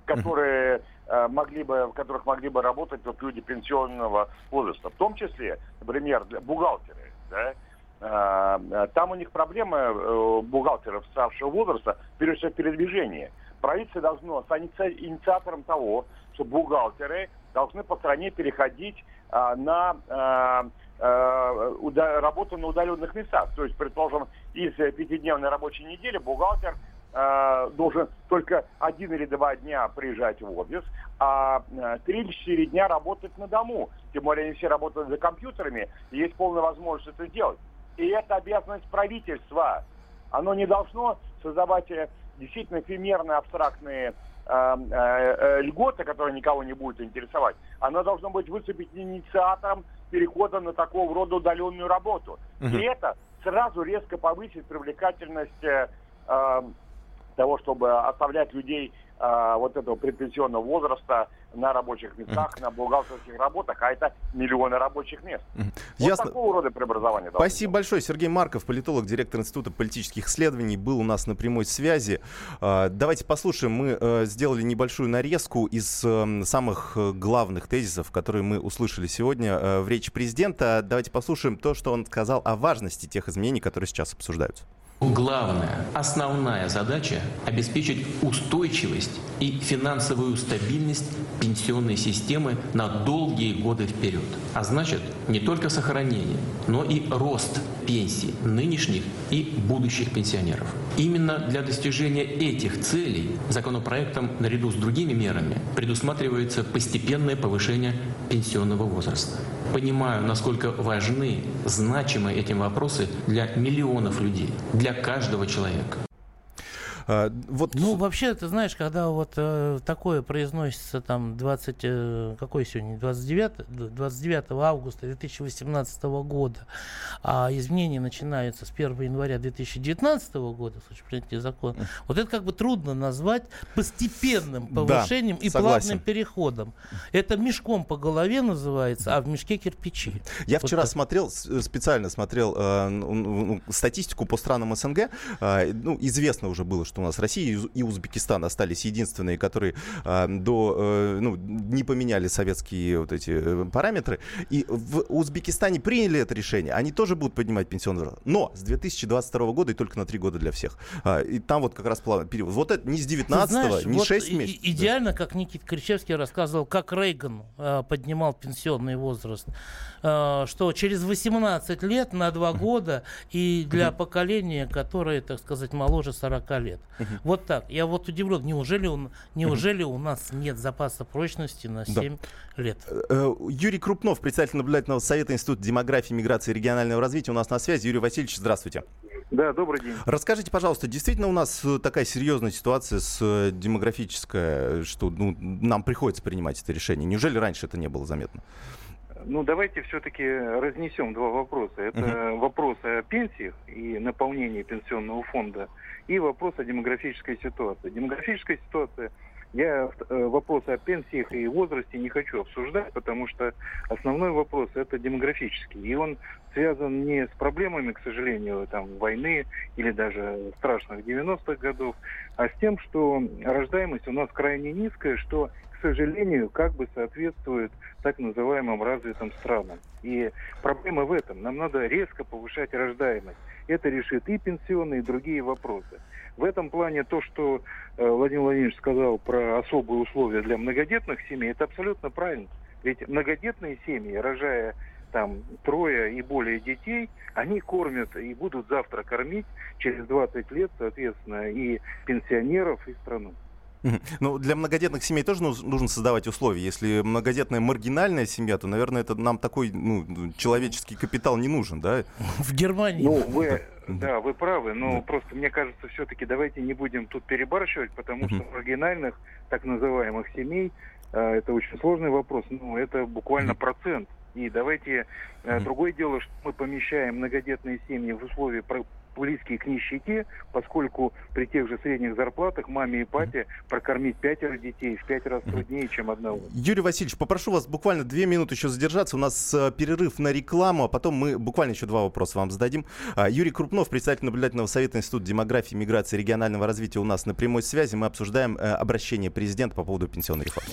которые э, могли бы, в которых могли бы работать вот люди пенсионного возраста. В том числе, например, бухгалтеры. Да? Э, там у них проблемы э, бухгалтеров старшего возраста, прежде всего, передвижение правительство должно стать инициатором того, что бухгалтеры должны по стране переходить на работу на удаленных местах. То есть, предположим, из пятидневной рабочей недели бухгалтер а, должен только один или два дня приезжать в офис, а три или четыре дня работать на дому. Тем более они все работают за компьютерами, и есть полная возможность это сделать. И это обязанность правительства. Оно не должно создавать э, действительно эфемерные, абстрактные э, э, э, льготы, которые никого не будут интересовать, она должна быть выступить инициатором перехода на такого рода удаленную работу. Угу. И это сразу резко повысит привлекательность э, э, того, чтобы оставлять людей э, вот этого предпенсионного возраста на рабочих местах, на бухгалтерских работах, а это миллионы рабочих мест. Вот Ясно. такого рода преобразования. Спасибо быть. большое. Сергей Марков, политолог, директор Института политических исследований, был у нас на прямой связи. А, давайте послушаем. Мы э, сделали небольшую нарезку из эм, самых э, главных тезисов, которые мы услышали сегодня э, в речи президента. Давайте послушаем то, что он сказал о важности тех изменений, которые сейчас обсуждаются. Главная, основная задача – обеспечить устойчивость и финансовую стабильность пенсионной системы на долгие годы вперед. А значит, не только сохранение, но и рост пенсий нынешних и будущих пенсионеров. Именно для достижения этих целей законопроектом наряду с другими мерами предусматривается постепенное повышение пенсионного возраста. Понимаю, насколько важны, значимы эти вопросы для миллионов людей, для каждого человека. А, вот... Ну, вообще, ты знаешь, когда вот э, такое произносится там 20, э, какой сегодня, 29, 29 августа 2018 года, а изменения начинаются с 1 января 2019 года, в случае принятия закона, вот это как бы трудно назвать постепенным повышением да, и согласен. плавным переходом. Это мешком по голове называется, а в мешке кирпичи. Я вот вчера так. смотрел, э, специально смотрел э, ну, статистику по странам СНГ. Э, ну, известно уже было, что что у нас Россия и Узбекистан остались единственные, которые э, до, э, ну, не поменяли советские вот эти э, параметры. И в Узбекистане приняли это решение. Они тоже будут поднимать пенсионный возраст. Но с 2022 года и только на 3 года для всех. А, и там вот как раз период. Вот это не с 19 не вот 6 месяцев. Идеально, как Никит Кричевский рассказывал, как Рейган э, поднимал пенсионный возраст. Э, что через 18 лет на 2 года и для поколения, которое, так сказать, моложе 40 лет. Вот так. Я вот удивлен, неужели, он, неужели у нас нет запаса прочности на 7 да. лет? Э, э, Юрий Крупнов, председатель наблюдательного совета Института демографии, миграции и регионального развития у нас на связи. Юрий Васильевич, здравствуйте. Да, добрый день. Расскажите, пожалуйста, действительно у нас такая серьезная ситуация с демографической, что ну, нам приходится принимать это решение? Неужели раньше это не было заметно? Ну, давайте все-таки разнесем два вопроса. Это uh-huh. вопрос о пенсиях и наполнении пенсионного фонда, и вопрос о демографической ситуации. Демографическая ситуация, я э, вопрос о пенсиях и возрасте не хочу обсуждать, потому что основной вопрос это демографический. И он связан не с проблемами, к сожалению, там, войны или даже страшных 90-х годов, а с тем, что рождаемость у нас крайне низкая, что к сожалению, как бы соответствует так называемым развитым странам. И проблема в этом. Нам надо резко повышать рождаемость. Это решит и пенсионные, и другие вопросы. В этом плане то, что э, Владимир Владимирович сказал про особые условия для многодетных семей, это абсолютно правильно. Ведь многодетные семьи, рожая там трое и более детей, они кормят и будут завтра кормить через 20 лет, соответственно, и пенсионеров, и страну. Ну, для многодетных семей тоже нужно создавать условия. Если многодетная маргинальная семья, то, наверное, это нам такой ну, человеческий капитал не нужен, да? В Германии. Ну, вы, да, вы правы, но да. просто мне кажется, все-таки давайте не будем тут перебарщивать, потому что маргинальных, так называемых семей, э, это очень сложный вопрос, ну, это буквально процент. И давайте, э, другое дело, что мы помещаем многодетные семьи в условия близкие к нищете, поскольку при тех же средних зарплатах маме и папе прокормить пятеро детей в пять раз труднее, чем одного. Юрий Васильевич, попрошу вас буквально две минуты еще задержаться. У нас э, перерыв на рекламу, а потом мы буквально еще два вопроса вам зададим. А, Юрий Крупнов, председатель наблюдательного совета Института демографии, миграции и регионального развития у нас на прямой связи. Мы обсуждаем э, обращение президента по поводу пенсионной реформы.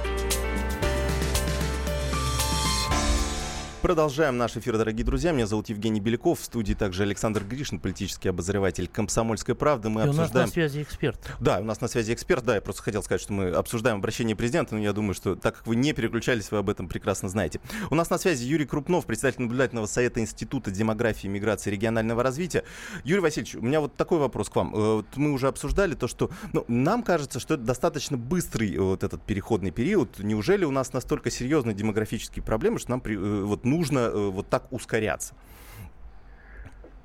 Продолжаем наш эфир, дорогие друзья. Меня зовут Евгений Беляков. В студии также Александр Гришин, политический обозреватель «Комсомольской правды». Мы И обсуждаем... у нас на связи эксперт. Да, у нас на связи эксперт. Да, я просто хотел сказать, что мы обсуждаем обращение президента, но я думаю, что так как вы не переключались, вы об этом прекрасно знаете. У нас на связи Юрий Крупнов, председатель наблюдательного совета Института демографии, миграции и регионального развития. Юрий Васильевич, у меня вот такой вопрос к вам. Э, Вот мы уже обсуждали то, что ну, нам кажется, что это достаточно быстрый э, вот этот переходный период. Неужели у нас настолько серьезные демографические проблемы, что нам при- э, вот нужно э, вот так ускоряться?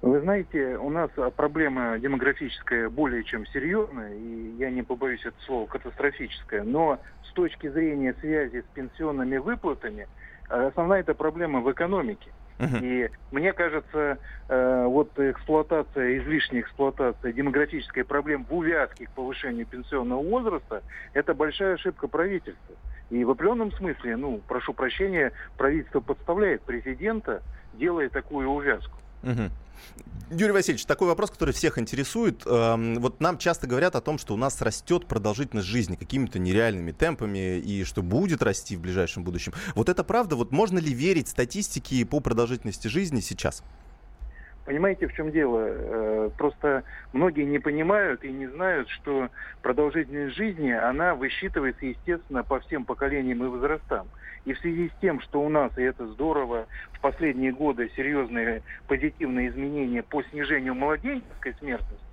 Вы знаете, у нас а, проблема демографическая более чем серьезная, и я не побоюсь этого слова, катастрофическая, но с точки зрения связи с пенсионными выплатами, э, основная эта проблема в экономике. И мне кажется, э, вот эксплуатация, излишняя эксплуатация демографической проблем в увязке к повышению пенсионного возраста, это большая ошибка правительства. И в определенном смысле, ну, прошу прощения, правительство подставляет президента, делая такую увязку. Мгм. Юрий Васильевич, такой вопрос, который всех интересует. Эм, Вот нам часто говорят о том, что у нас растет продолжительность жизни какими-то нереальными темпами и что будет расти в ближайшем будущем. Вот это правда? Вот можно ли верить статистике по продолжительности жизни сейчас? Понимаете, в чем дело? Э, Просто многие не понимают и не знают, что продолжительность жизни, она высчитывается, естественно, по всем поколениям и возрастам. И в связи с тем, что у нас, и это здорово, в последние годы серьезные позитивные изменения по снижению младенческой смертности,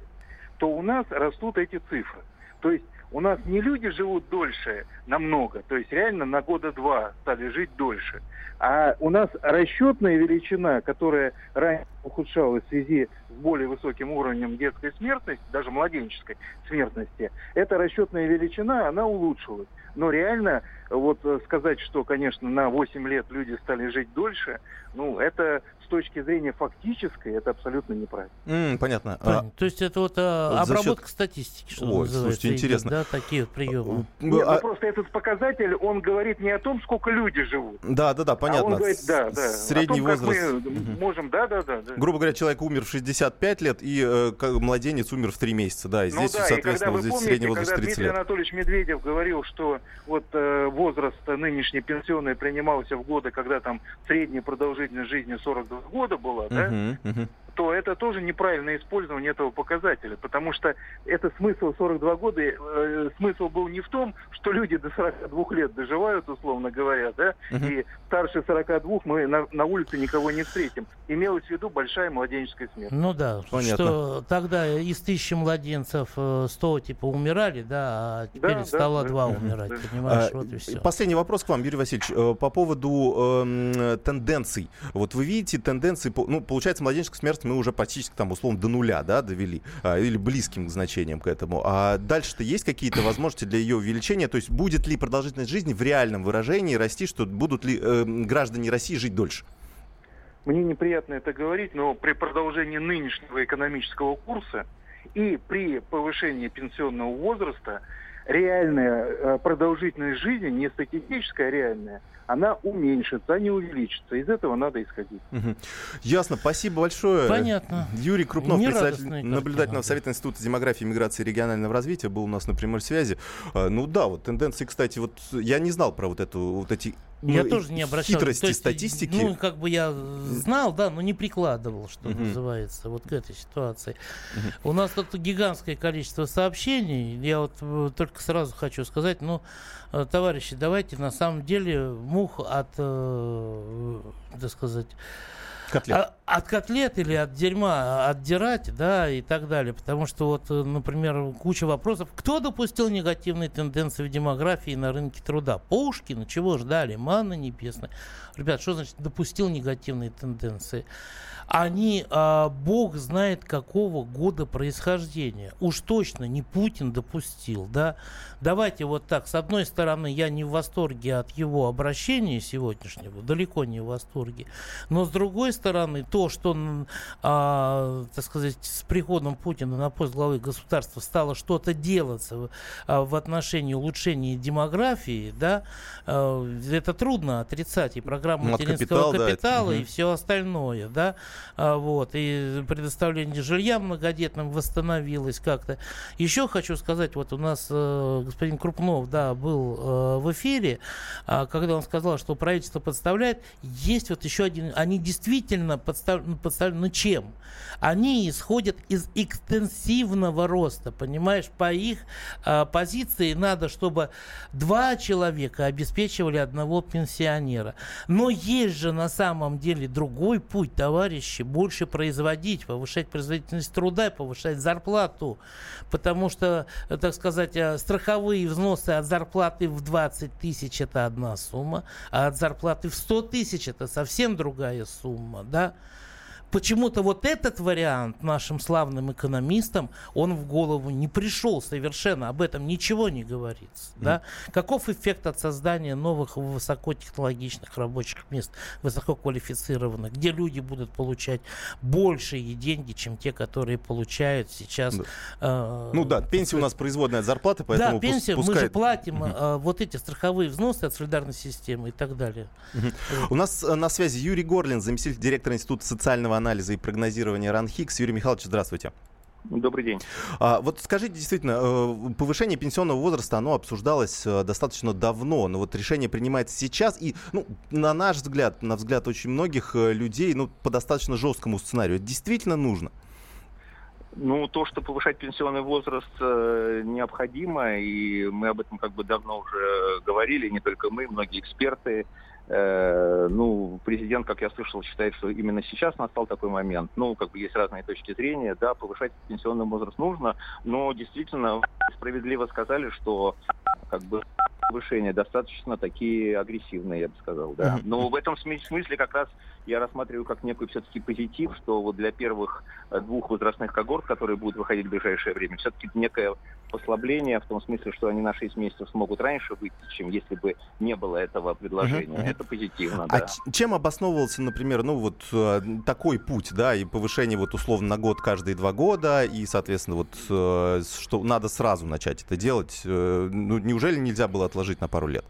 то у нас растут эти цифры. То есть у нас не люди живут дольше намного, то есть реально на года два стали жить дольше, а у нас расчетная величина, которая ранее ухудшалась в связи с более высоким уровнем детской смертности, даже младенческой смертности, эта расчетная величина, она улучшилась. Но реально, вот э, сказать, что, конечно, на 8 лет люди стали жить дольше, ну, это с точки зрения фактической, это абсолютно неправильно. М, понятно. А. То есть это вот а, за счет- обработка статистики, что Ой, называется. слушайте, идет, интересно. Да, такие вот приемы. Нет, а- ну просто этот показатель, он говорит не о том, сколько люди живут. Да, да, да, А понятно. он говорит, да, да. Средний о том, возраст. Как мы Мгм. можем, да, да, да. да. Грубо говоря, человек умер в 65 лет, и э, как младенец умер в 3 месяца. Да, и Ну здесь, да, и соответственно, когда вот вы здесь помните, средний возраст когда 30 Дмитрий лет. Анатольевич Медведев говорил, что вот э, возраст нынешний пенсионный принимался в годы, когда там средняя продолжительность жизни 42 года была, да, Мгм, мгм. То это тоже неправильное использование этого показателя, потому что это смысл 42 года, э, смысл был не в том, что люди до 42 лет доживают, условно говоря, да, Мгм. и старше 42 мы на, на улице никого не встретим. Имелось в виду большая младенческая смерть. Ну да, Понятно. что тогда из тысячи младенцев э, 100 типа умирали, да, а теперь Да, стало да, два да. умирать, Да. понимаешь, А, вот и все. Последний вопрос к вам, Юрий Васильевич, э, по поводу эм, тенденций. Вот вы видите тенденции, ну, получается, младенческая смерть мы уже почти там, условно, до нуля, да, довели, а, или близким к значениям к этому. А дальше-то есть какие-то возможности для ее увеличения? То есть будет ли продолжительность жизни в реальном выражении расти, что будут ли эм, граждане России жить дольше? Мне неприятно это говорить, но при продолжении нынешнего экономического курса и при повышении пенсионного возраста реальная э, продолжительность жизни, не статистическая, а реальная, она уменьшится, а не увеличится. Из этого надо исходить. Мгм. Ясно, спасибо большое. Понятно. Юрий Крупнов, Нерадостная председатель наблюдательного да. совета Института демографии, миграции и регионального развития, был у нас на прямой связи. А, Ну да, вот тенденции, кстати, вот я не знал про вот эту, вот эти Я ну, тоже не обращал. хитрости то есть, статистики. Ну, как бы я знал, да, но не прикладывал, что Мгм. называется, вот к этой ситуации. У нас тут гигантское количество сообщений. Я вот э, только сразу хочу сказать, ну, э, товарищи, давайте на самом деле мух от, э, так сказать, котлет. А, от котлет или от дерьма отдирать, да, и так далее. Потому что вот, э, например, куча вопросов. Кто допустил негативные тенденции в демографии на рынке труда? Пушкин, чего ждали? Манна небесная. Ребят, что значит допустил негативные тенденции? Они, а, бог знает какого года происхождения. Уж точно не Путин допустил, да. Давайте вот так, с одной стороны, я не в восторге от его обращения сегодняшнего, далеко не в восторге, но с другой стороны, то, что, а, так сказать, с приходом Путина на пост главы государства стало что-то делаться а, в отношении улучшения демографии, да, а, это трудно отрицать, и программа материнского капитал, капитала, да. и все остальное, да, вот, и предоставление жилья многодетным восстановилось как-то. Еще хочу сказать, вот у нас э, господин Крупнов, да, был э, в эфире, э, когда он сказал, что правительство подставляет, есть вот еще один, они действительно подставлены, подставлены чем? Они исходят из экстенсивного роста, понимаешь, по их э, позиции надо, чтобы два человека обеспечивали одного пенсионера. Но есть же на самом деле другой путь, товарищи, вещи, больше производить, повышать производительность труда, повышать зарплату. Потому что, э, так сказать, э, страховые взносы от зарплаты в 20 тысяч это одна сумма, а от зарплаты в 100 тысяч это совсем другая сумма. Да? Почему-то вот этот вариант нашим славным экономистам, он в голову не пришел совершенно, об этом ничего не говорится. Mm. Да? Каков эффект от создания новых высокотехнологичных рабочих мест, высококвалифицированных, где люди будут получать большие деньги, чем те, которые получают сейчас. Да. Э, ну да, пенсия у нас производная от зарплаты, поэтому Да, пенсия, пускай... мы же платим э, вот эти страховые взносы от солидарной системы и так далее. Mm-hmm. У нас э, на связи Юрий Горлин, заместитель директора Института социального анализа и прогнозирования РАНХИКС. Юрий Михайлович, здравствуйте. Добрый день. А, вот скажите, действительно, э, повышение пенсионного возраста, оно обсуждалось э, достаточно давно, но вот решение принимается сейчас, и, ну, на наш взгляд, на взгляд очень многих э, людей, ну, по достаточно жесткому сценарию. Это действительно нужно? Ну, то, что повышать пенсионный возраст э, необходимо, и мы об этом как бы давно уже говорили, не только мы, многие эксперты, ну, президент, как я слышал, считает, что именно сейчас настал такой момент. Ну, как бы есть разные точки зрения. Да, повышать пенсионный возраст нужно, но действительно справедливо сказали, что как бы повышения достаточно такие агрессивные, я бы сказал, да. Но в этом смысле как раз я рассматриваю как некий все-таки позитив, что вот для первых э, двух возрастных когорт, которые будут выходить в ближайшее время, все-таки некое послабление в том смысле, что они на 6 месяцев смогут раньше выйти, чем если бы не было этого предложения. Uh-huh. Это позитивно, а да. чем обосновывался, например, ну вот э, такой путь, да, и повышение вот условно на год каждые два года, и, соответственно, вот э, что надо сразу начать это делать? Ну, неужели нельзя было отложить на пару лет?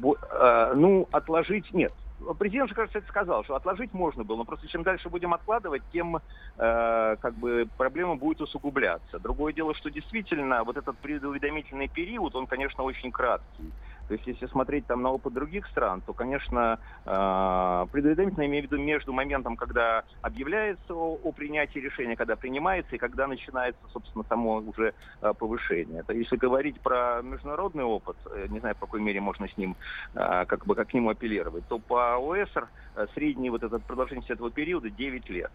Ну, отложить нет президент же, кажется, это сказал, что отложить можно было, но просто чем дальше будем откладывать, тем э, как бы проблема будет усугубляться. Другое дело, что действительно вот этот предуведомительный период, он, конечно, очень краткий. То есть, если смотреть там на опыт других стран, то, конечно, э, предуведомительно имею в виду между моментом, когда объявляется о, о принятии решения, когда принимается, и когда начинается, собственно, само уже э, повышение. Это если говорить про международный опыт, э, не знаю, в какой мере можно с ним, как бы, как к нему апеллировать, то по ОСР средний вот этот продолжительность этого периода 9 лет.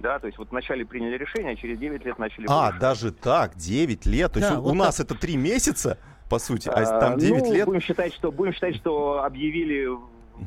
Да, то есть вот вначале приняли решение, а через 9 лет начали... А, повышать. даже так, 9 лет? То да, есть вот у так. нас это 3 месяца? По сути, а там 9 ну, лет... Будем считать, что, будем считать, что объявили в,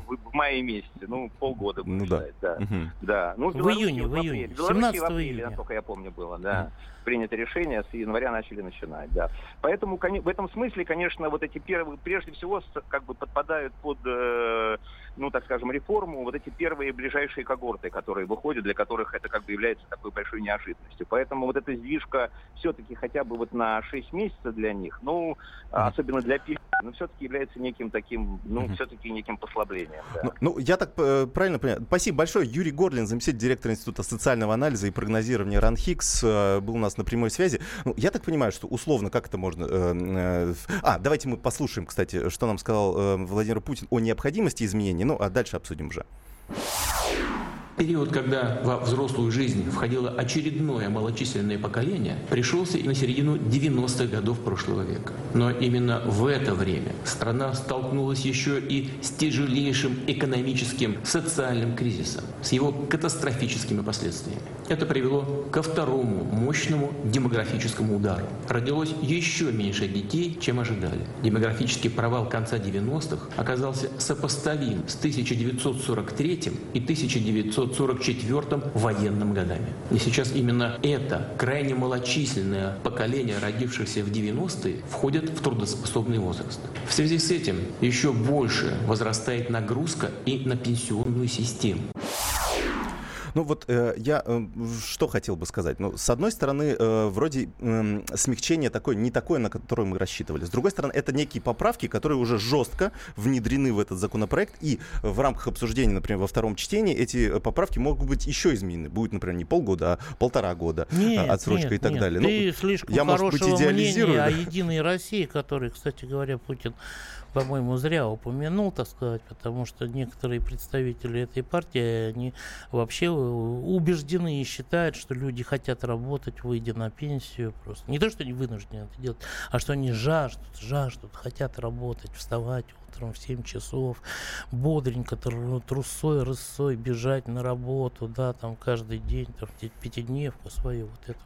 в мае месяце, ну, полгода будем ну, считать, да. Да. Угу. да. Ну, в, в июне, в июне, 17 в апреле, насколько я помню, было, да. Угу принято решение, с января начали начинать, да. Поэтому в этом смысле, конечно, вот эти первые, прежде всего, как бы подпадают под, э, ну, так скажем, реформу вот эти первые ближайшие когорты, которые выходят, для которых это как бы является такой большой неожиданностью. Поэтому вот эта сдвижка все-таки хотя бы вот на 6 месяцев для них, ну, особенно для пилотов, но все-таки является неким таким, ну, все-таки неким послаблением. Да. Ну, ну, я так э, правильно понимаю. Спасибо большое. Юрий Горлин, заместитель директора Института социального анализа и прогнозирования РАНХИКС, э, был у нас на прямой связи. Ну, я так понимаю, что условно, как это можно... Э, э, а, давайте мы послушаем, кстати, что нам сказал э, Владимир Путин о необходимости изменений, ну, а дальше обсудим уже. Период, когда во взрослую жизнь входило очередное малочисленное поколение, пришелся и на середину 90-х годов прошлого века. Но именно в это время страна столкнулась еще и с тяжелейшим экономическим, социальным кризисом, с его катастрофическими последствиями. Это привело ко второму мощному демографическому удару. Родилось еще меньше детей, чем ожидали. Демографический провал конца 90-х оказался сопоставим с 1943 и 1944 военным годами. И сейчас именно это крайне малочисленное поколение родившихся в 90-е входит в трудоспособный возраст. В связи с этим еще больше возрастает нагрузка и на пенсионную систему. Ну вот э, я э, что хотел бы сказать. Ну, с одной стороны, э, вроде э, смягчение такое, не такое, на которое мы рассчитывали. С другой стороны, это некие поправки, которые уже жестко внедрены в этот законопроект. И в рамках обсуждения, например, во втором чтении, эти поправки могут быть еще изменены. Будет, например, не полгода, а полтора года нет, отсрочка нет, и так нет. далее. Ты ну, слишком я, может быть, идеализирую. о Единой России, который, кстати говоря, Путин по-моему, зря упомянул, так сказать, потому что некоторые представители этой партии, они вообще убеждены и считают, что люди хотят работать, выйдя на пенсию просто. Не то, что они вынуждены это делать, а что они жаждут, жаждут, хотят работать, вставать утром в 7 часов, бодренько, трусой, рысой бежать на работу, да, там каждый день, там, пятидневку свою вот эту.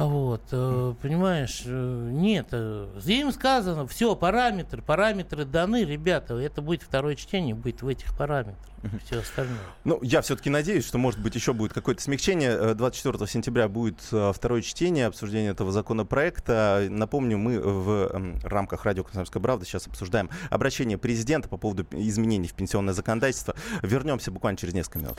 Вот, э, понимаешь, э, нет, э, им сказано, все, параметры, параметры даны, ребята, это будет второе чтение, будет в этих параметрах. Все остальное. Ну, я все-таки надеюсь, что, может быть, еще будет какое-то смягчение. 24 сентября будет второе чтение, обсуждение этого законопроекта. Напомню, мы в рамках радио «Комсомольская правда» сейчас обсуждаем обращение президента по поводу изменений в пенсионное законодательство. Вернемся буквально через несколько минут.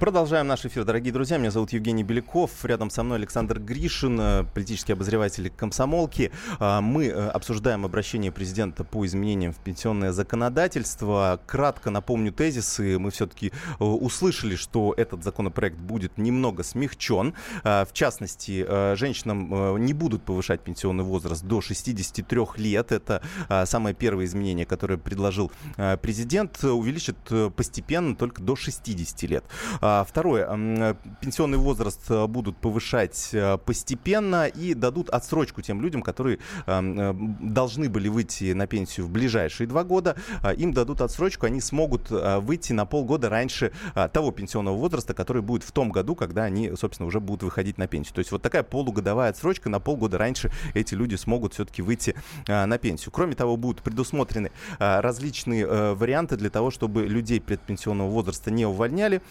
Продолжаем наш эфир, дорогие друзья. Меня зовут Евгений Беляков. Рядом со мной Александр Гришин, э, политический обозреватель комсомолки. А, мы э, обсуждаем обращение президента по изменениям в пенсионное законодательство. Кратко напомню тезисы. Мы все-таки э, услышали, что этот законопроект будет немного смягчен. А, в частности, женщинам не будут повышать пенсионный возраст до 63 лет. Это а, самое первое изменение, которое предложил президент. Увеличит постепенно только до 60 лет. А, второе. Пенсионный возраст э, будут повышать э, постепенно и дадут отсрочку тем людям, которые э, должны были выйти на пенсию в ближайшие два года. А, им дадут отсрочку, они смогут выйти на полгода раньше того пенсионного возраста, который будет в том году, когда они, собственно, уже будут выходить на пенсию. То есть вот такая полугодовая отсрочка на полгода раньше эти люди смогут все-таки выйти на пенсию. Кроме того, будут предусмотрены различные варианты для того, чтобы людей предпенсионного возраста не увольняли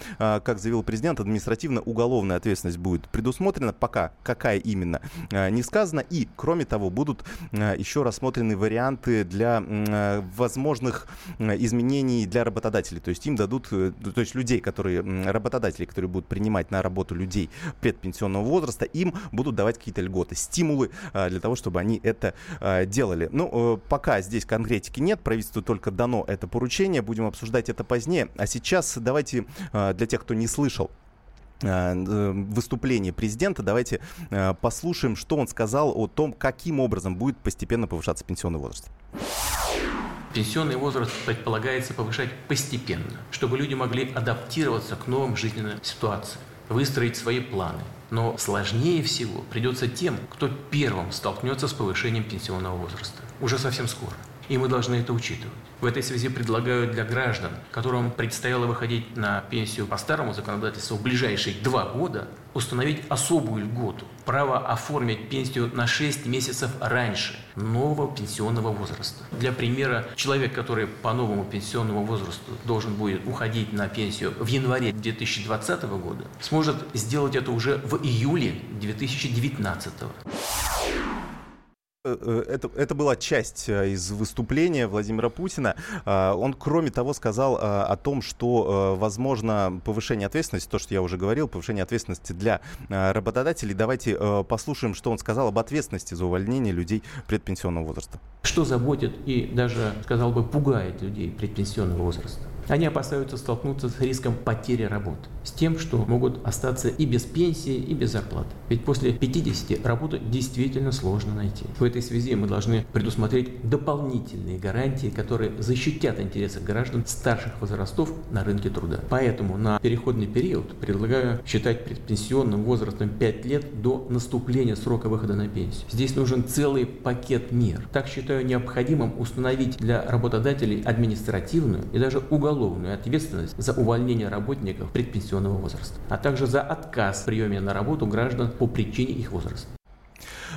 как заявил президент, административно-уголовная ответственность будет предусмотрена. Пока какая именно, э, не сказано. И, кроме того, будут э, еще рассмотрены варианты для э, возможных изменений для работодателей. То есть им дадут, то есть людей, которые, работодатели, которые будут принимать на работу людей предпенсионного возраста, им будут давать какие-то льготы, стимулы для того, чтобы они это делали. Ну, пока здесь конкретики нет, правительству только дано это поручение, будем обсуждать это позднее. А сейчас давайте для тех, кто не слышал э, выступление президента. Давайте э, послушаем, что он сказал о том, каким образом будет постепенно повышаться пенсионный возраст. Пенсионный возраст предполагается повышать постепенно, чтобы люди могли адаптироваться к новым жизненным ситуациям, выстроить свои планы. Но сложнее всего придется тем, кто первым столкнется с повышением пенсионного возраста. Уже совсем скоро. И мы должны это учитывать. В этой связи предлагаю для граждан, которым предстояло выходить на пенсию по старому законодательству в ближайшие два года, установить особую льготу – право оформить пенсию на 6 месяцев раньше нового пенсионного возраста. Для примера, человек, который по новому пенсионному возрасту должен будет уходить на пенсию в январе 2020 года, сможет сделать это уже в июле 2019 года. Э, э, это, это была часть э, из выступления Владимира Путина. А, он, кроме того, сказал о том, что возможно повышение ответственности, то, что я уже говорил, повышение ответственности для работодателей. Давайте послушаем, что он сказал об ответственности за увольнение людей предпенсионного возраста. Что заботит и даже, сказал бы, пугает людей предпенсионного возраста? Они опасаются столкнуться с риском потери работы, с тем, что могут остаться и без пенсии, и без зарплаты. Ведь после 50 работу действительно сложно найти. В этой связи мы должны предусмотреть дополнительные гарантии, которые защитят интересы граждан старших возрастов на рынке труда. Поэтому на переходный период предлагаю считать предпенсионным возрастом 5 лет до наступления срока выхода на пенсию. Здесь нужен целый пакет мер. Так считаю необходимым установить для работодателей административную и даже уголовную уголовную ответственность за увольнение работников предпенсионного возраста, а также за отказ в приеме на работу граждан по причине их возраста.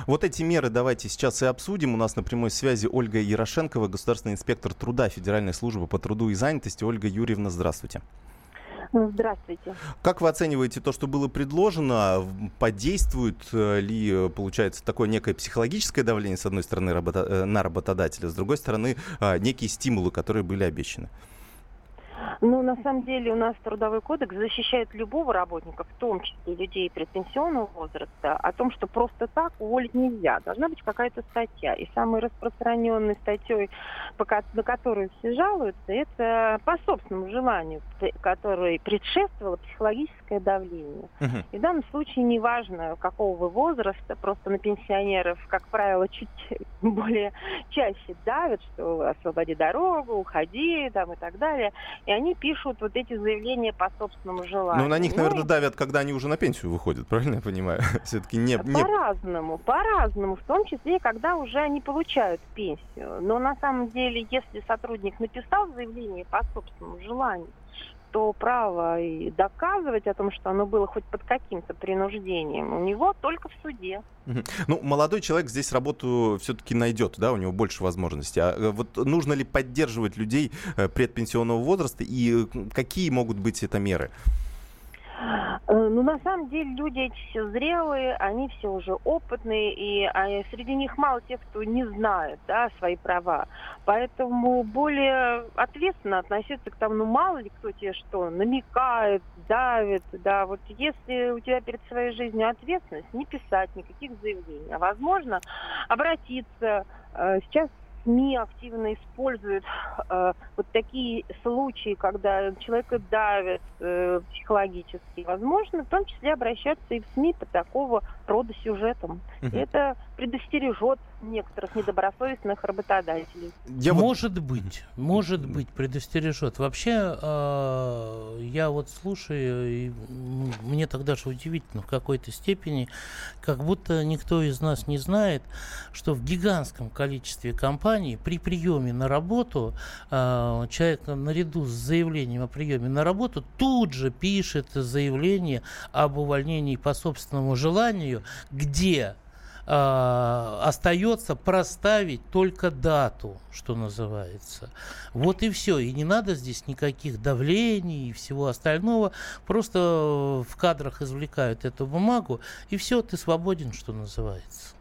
Вот эти меры давайте сейчас и обсудим. У нас на прямой связи Ольга Ярошенкова, государственный инспектор труда Федеральной службы по труду и занятости. Ольга Юрьевна, здравствуйте. Здравствуйте. Как вы оцениваете то, что было предложено? Подействует э, ли, получается, такое некое психологическое давление, с одной стороны, работа- э, на работодателя, с другой стороны, а, некие стимулы, которые были обещаны? Ну, на самом деле у нас трудовой кодекс защищает любого работника, в том числе людей предпенсионного возраста, о том, что просто так уволить нельзя. Должна быть какая-то статья. И самой распространенной статьей, на которую все жалуются, это по собственному желанию, которой предшествовало психологическое давление. И в данном случае неважно, какого вы возраста, просто на пенсионеров, как правило, чуть <laughs> более чаще давят, что освободи дорогу, уходи там, и так далее. И они пишут вот эти заявления по собственному желанию. Ну, на них, наверное, ну, давят, когда они уже на пенсию выходят, правильно я понимаю? <laughs> Все-таки не, не... По-разному, по-разному, в том числе, когда уже они получают пенсию. Но на самом деле, если сотрудник написал заявление по собственному желанию, то право и доказывать о том, что оно было хоть под каким-то принуждением, у него только в суде. Ну, молодой человек здесь работу все-таки найдет, да, у него больше возможностей. А э, вот нужно ли поддерживать людей э, предпенсионного возраста и какие могут быть это меры? Э, ну, на самом деле, люди эти все зрелые, они все уже опытные, и а, среди них мало тех, кто не знает да, свои права. Поэтому более ответственно относиться к тому, ну, мало ли кто тебе что, намекает, давит, да, вот если у тебя перед своей жизнью ответственность, не писать никаких заявлений, а возможно обратиться. Э, сейчас СМИ активно используют э, вот такие случаи, когда человека давят э, психологически. Возможно, в том числе обращаться и в СМИ по такого рода сюжетам. Угу. Это предостережет некоторых недобросовестных работодателей. Я может вот... быть, может быть, предостережет. Вообще, э, я вот слушаю, и мне тогда же удивительно в какой-то степени, как будто никто из нас не знает, что в гигантском количестве компаний при приеме на работу э, человек наряду с заявлением о приеме на работу тут же пишет заявление об увольнении по собственному желанию, где э, остается проставить только дату, что называется. Вот и все. И не надо здесь никаких давлений и всего остального. Просто в кадрах извлекают эту бумагу, и все, ты свободен, что называется.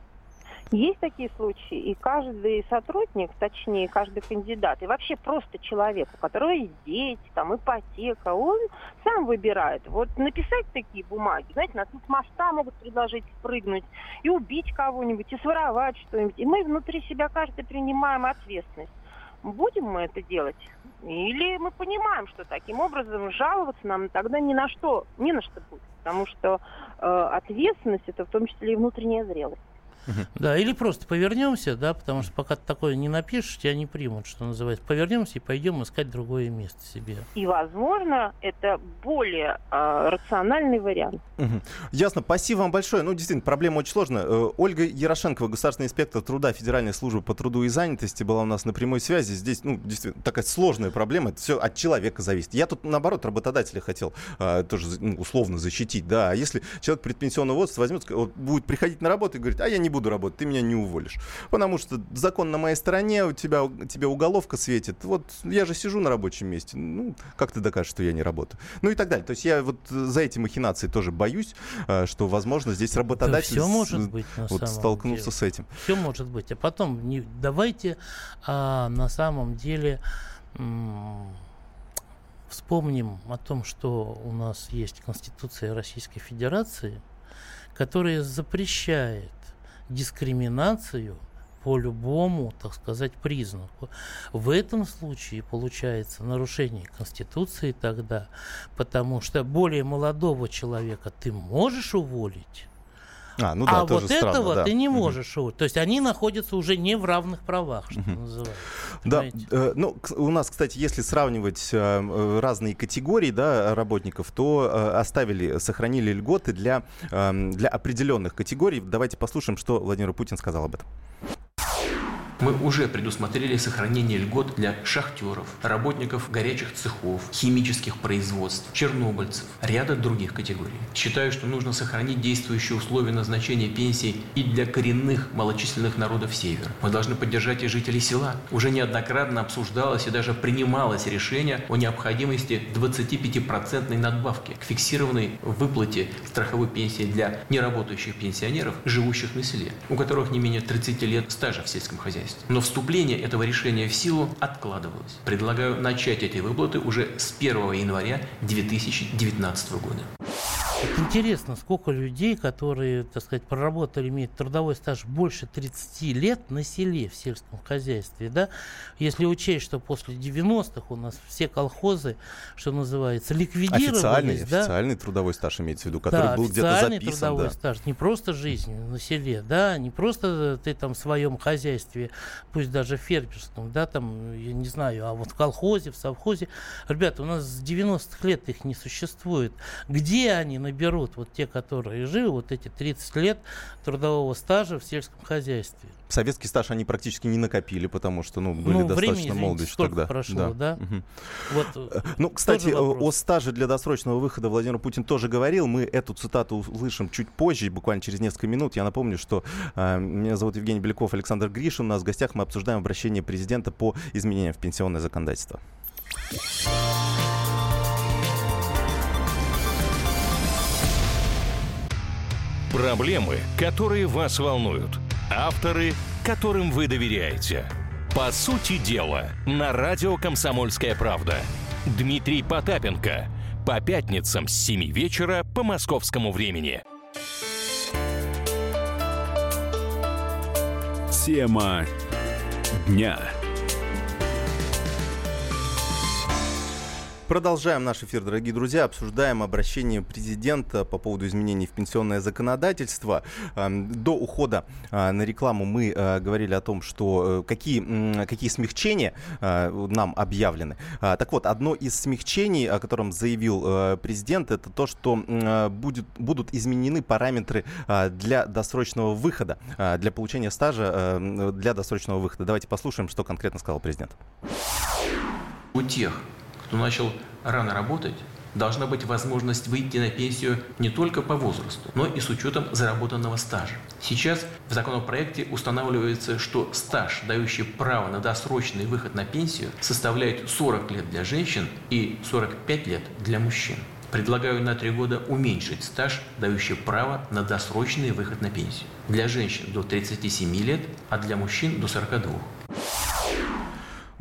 Есть такие случаи, и каждый сотрудник, точнее, каждый кандидат, и вообще просто человек, у которого есть дети, там, ипотека, он сам выбирает. Вот написать такие бумаги, знаете, нас с моста могут предложить спрыгнуть и убить кого-нибудь, и своровать что-нибудь. И мы внутри себя каждый принимаем ответственность. Будем мы это делать? Или мы понимаем, что таким образом жаловаться нам тогда ни на что, ни на что будет. Потому что э, ответственность это в том числе и внутренняя зрелость. Да, или просто повернемся, да, потому что пока ты такое не напишешь, тебя не примут, что называется. Повернемся и пойдем искать другое место себе. И, возможно, это более э, рациональный вариант. Ясно, спасибо вам большое. Ну, действительно, проблема очень сложная. Э, Ольга Ярошенкова, государственный инспектор труда Федеральной службы по труду и занятости, была у нас на прямой связи. Здесь, ну, действительно, такая сложная проблема. Это все от человека зависит. Я тут, наоборот, работодателя хотел э, тоже ну, условно защитить, да. А если человек предпенсионного возраста возьмет, вот, будет приходить на работу и говорит, а я не буду работать, ты меня не уволишь. Потому что закон на моей стороне, у тебя, тебе уголовка светит. Вот я же сижу на рабочем месте. Ну, как ты докажешь, что я не работаю? Ну и так далее. То есть я вот за эти махинации тоже боюсь, э, что, возможно, здесь работодатель да все может быть, вот столкнулся деле. с этим. Все может быть. А потом не, давайте а, на самом деле вспомним о том, что у нас есть Конституция Российской Федерации, которая запрещает дискриминацию по любому, так сказать, признаку. В этом случае получается нарушение Конституции тогда, потому что более молодого человека ты можешь уволить, а, ну да, а вот странно, этого да. ты не можешь. уволить. То есть они находятся уже не в равных правах, что Мгм. называется. Да, э, ну, у нас, кстати, если сравнивать э, э, разные категории да, работников, то э, оставили, сохранили льготы для, э, для определенных категорий. Давайте послушаем, что Владимир Путин сказал об этом. Мы уже предусмотрели сохранение льгот для шахтеров, работников горячих цехов, химических производств, чернобыльцев, ряда других категорий. Считаю, что нужно сохранить действующие условия назначения пенсий и для коренных малочисленных народов Севера. Мы должны поддержать и жителей села. Уже неоднократно обсуждалось и даже принималось решение о необходимости 25% надбавки к фиксированной выплате страховой пенсии для неработающих пенсионеров, живущих на селе, у которых не менее 30 лет стажа в сельском хозяйстве. Но вступление этого решения в силу откладывалось. Предлагаю начать эти выплаты уже с 1 января 2019 года. Интересно, сколько людей, которые, так сказать, проработали, имеют трудовой стаж больше 30 лет на селе в сельском хозяйстве, да? Если учесть, что после 90-х у нас все колхозы, что называется, ликвидировались, Официальный, да? официальный трудовой стаж имеется в виду, который да, был где-то официальный записан. трудовой Да. стаж, не просто жизнь на селе, да, не просто ты там в своем хозяйстве, пусть даже фермерском, да, там, я не знаю, а вот в колхозе, в совхозе. Ребята, у нас с 90-х лет их не существует. Где они наберут, вот те, которые живы, вот эти 30 лет трудового стажа в сельском хозяйстве? Советский стаж они практически не накопили, потому что ну, были Ну, времени, достаточно извините, молоды еще тогда. прошло, да? Мгм. Вот, Ну, кстати, тоже о, вопрос. о стаже для досрочного выхода Владимир Путин тоже говорил. Мы эту цитату услышим чуть позже, буквально через несколько минут. Я напомню, что э, меня зовут Евгений Беляков, Александр Гришин. У нас в гостях мы обсуждаем обращение президента по изменениям в пенсионное законодательство. Проблемы, которые вас волнуют. Авторы, которым вы доверяете. По сути дела, на радио «Комсомольская правда». Дмитрий Потапенко. По пятницам с 7 вечера по московскому времени. Тема дня. Продолжаем наш эфир, дорогие друзья. Обсуждаем обращение президента по поводу изменений в пенсионное законодательство. До ухода э, на рекламу мы э, говорили о том, что э, какие, какие смягчения э, нам объявлены. А, Так вот, одно из смягчений, о котором заявил э, президент, это то, что будет, будут изменены параметры для досрочного выхода, для получения стажа для досрочного выхода. Давайте послушаем, что конкретно сказал президент. У тех, кто начал рано работать, должна быть возможность выйти на пенсию не только по возрасту, но и с учетом заработанного стажа. Сейчас в законопроекте устанавливается, что стаж, дающий право на досрочный выход на пенсию, составляет 40 лет для женщин и 45 лет для мужчин. Предлагаю на три года уменьшить стаж, дающий право на досрочный выход на пенсию. Для женщин до 37 лет, а для мужчин до 42.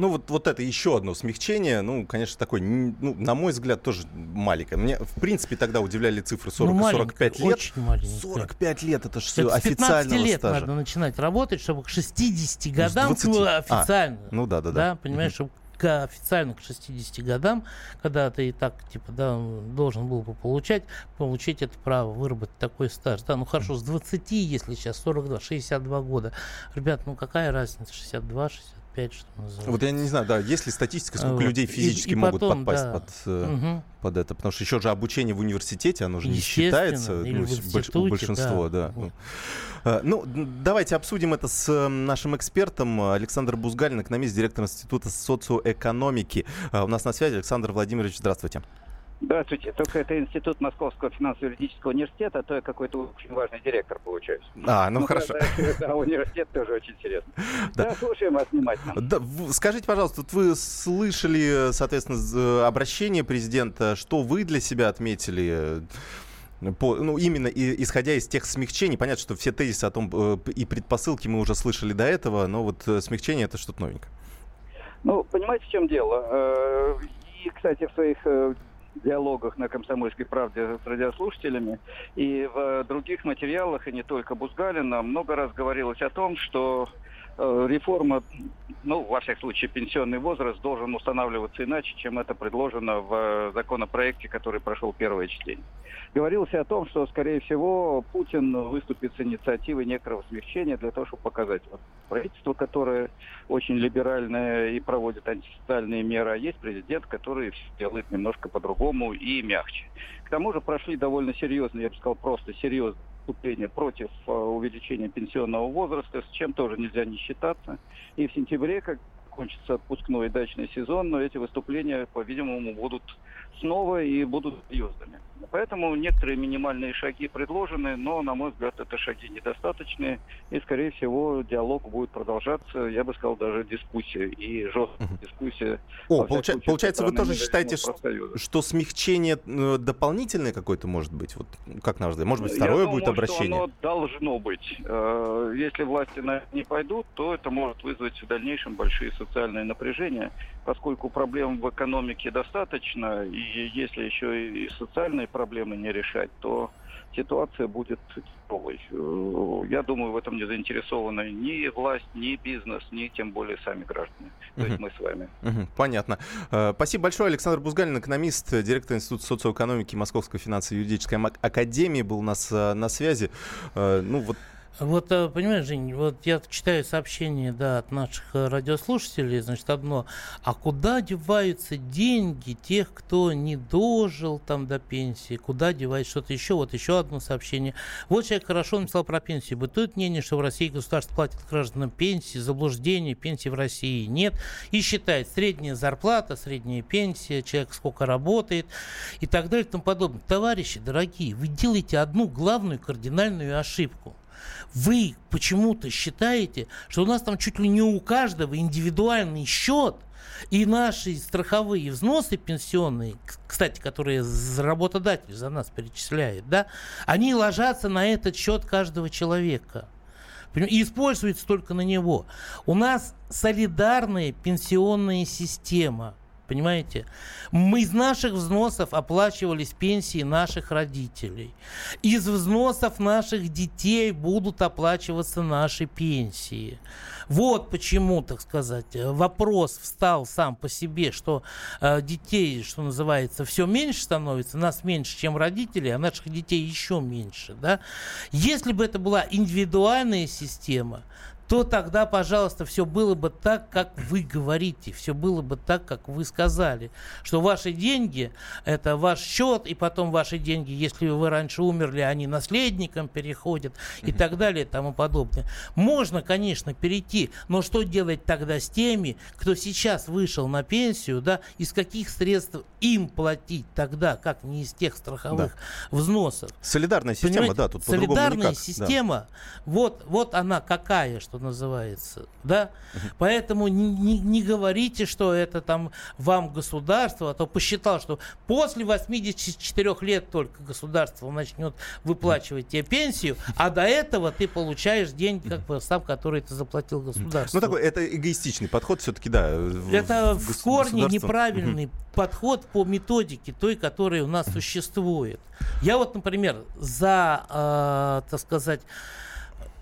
Ну, вот, вот это еще одно смягчение. Ну, конечно, такое, ну, на мой взгляд, тоже маленькое. Мне, в принципе, тогда удивляли цифры 40 Ну, и маленькое, 45 лет. очень маленькое. 45 лет, это же Это 15 официального лет стажа. надо начинать работать, чтобы к 60 Ну, с годам 20. было А, официально. ну да, да, да. Да, понимаешь, чтобы к официально к 60 годам, когда ты и так, типа, да, должен был бы получать, получить это право, выработать такой стаж. Да, ну хорошо, с 20, если сейчас 42, 62 года. Ребят, ну какая разница, 62, 60 5, что называется. Вот я не знаю, да, есть ли статистика, сколько Вот. людей физически И- и могут потом, подпасть да. под, Мгм. под это? Потому что еще же обучение в университете, оно же не считается ну, у большинства, да. да. Ну, э, Ну, давайте обсудим это с э, нашим экспертом Александр Бузгалин, экономист, директор Института социоэкономики. У нас на связи Александр Владимирович, здравствуйте. Здравствуйте. Только это институт Московского финансово-юридического университета, а то я какой-то очень важный директор получаюсь. А, ну хорошо. Да, да, университет тоже очень интересно. <laughs> Да, слушаем вас внимательно. Да, скажите, пожалуйста, вот вы слышали, соответственно, обращение президента, что вы для себя отметили? э, По, ну, именно и- исходя из тех смягчений, понятно, что все тезисы о том э, и предпосылки мы уже слышали до этого, но вот э, смягчение это что-то новенькое. Ну, понимаете, в чем дело? Э, И, кстати, в своих диалогах на «Комсомольской правде» с радиослушателями. И в других материалах, и не только Бузгалина, много раз говорилось о том, что э, реформа, ну, во всяком случае, пенсионный возраст должен устанавливаться иначе, чем это предложено в э, законопроекте, который прошел первое чтение. Говорилось о том, что, скорее всего, Путин выступит с инициативой некоторого смягчения для того, чтобы показать вот, правительство, которое очень либеральное и проводит антисоциальные меры, а есть президент, который делает немножко по-другому и мягче. К тому же прошли довольно серьезные, я бы сказал, просто серьезные выступления против э, увеличения пенсионного возраста, с чем тоже нельзя не считаться. И в сентябре, как кончится отпускной и дачный сезон, но эти выступления, по-видимому, будут снова и будут серьезными. Поэтому некоторые минимальные шаги предложены, но, на мой взгляд, это шаги недостаточные, и, скорее всего, диалог будет продолжаться, я бы сказал, даже дискуссия, и жесткая дискуссия. О, получа- случае, получается, вы тоже считаете, что, что смягчение э, дополнительное какое-то может быть? Вот как на ваш взгляд? Может быть, Я второе думаю, будет обращение? Что оно должно быть. Э, Если власти на это не пойдут, то это может вызвать в дальнейшем большие социальные напряжения, поскольку проблем в экономике достаточно, и если еще и социальные проблемы не решать, то ситуация будет тяжелой. Э, Я думаю, в этом не заинтересованы ни власть, ни бизнес, ни тем более сами граждане. То есть Мгм. мы с вами. Мгм, Понятно. Э, Спасибо большое. Александр Бузгалин, экономист, директор Института социоэкономики Московской финансово-юридической ак- академии, был у нас э, на связи. Ну вот Вот, э, понимаешь, Жень, вот я читаю сообщения, да, от наших э, радиослушателей, значит, одно, а куда деваются деньги тех, кто не дожил там до пенсии, куда девается что-то еще, вот еще одно сообщение. Вот человек хорошо написал про пенсию. Бытует мнение, что в России государство платит гражданам пенсии, заблуждение, пенсии в России нет, и считает средняя зарплата, средняя пенсия, человек сколько работает и так далее и тому подобное. Товарищи дорогие, вы делаете одну главную кардинальную ошибку вы почему-то считаете, что у нас там чуть ли не у каждого индивидуальный счет, и наши страховые взносы пенсионные, кстати, которые работодатель за нас перечисляет, да, они ложатся на этот счет каждого человека. И используется только на него. У нас солидарная пенсионная система. Понимаете? Мы из наших взносов оплачивались пенсии наших родителей. Из взносов наших детей будут оплачиваться наши пенсии. Вот почему, так сказать, э, вопрос встал сам по себе, что э, детей, что называется, все меньше становится, нас меньше, чем родителей, а наших детей еще меньше. Да? Если бы это была индивидуальная система, то тогда, пожалуйста, все было бы так, как вы говорите, все было бы так, как вы сказали, что ваши деньги – это ваш счет, и потом ваши деньги, если вы раньше умерли, они наследникам переходят и так далее и тому подобное. Можно, конечно, перейти, но что делать тогда с теми, кто сейчас вышел на пенсию, да, из каких средств им платить тогда, как не из тех страховых взносов? солидарная система, Понимаете, да, тут по-другому солидарная никак. да. система, вот, вот она какая, что называется, да. Поэтому не, не- не говорите, что это там вам государство, а то посчитал, что после 84 лет только государство начнет выплачивать тебе пенсию, а до этого ты получаешь деньги, как бы сам, который ты заплатил государству. Ну, такой, это эгоистичный подход все-таки, да. Это в в корне неправильный подход по методике той, которая у нас существует. Я вот, например, за, э, так сказать,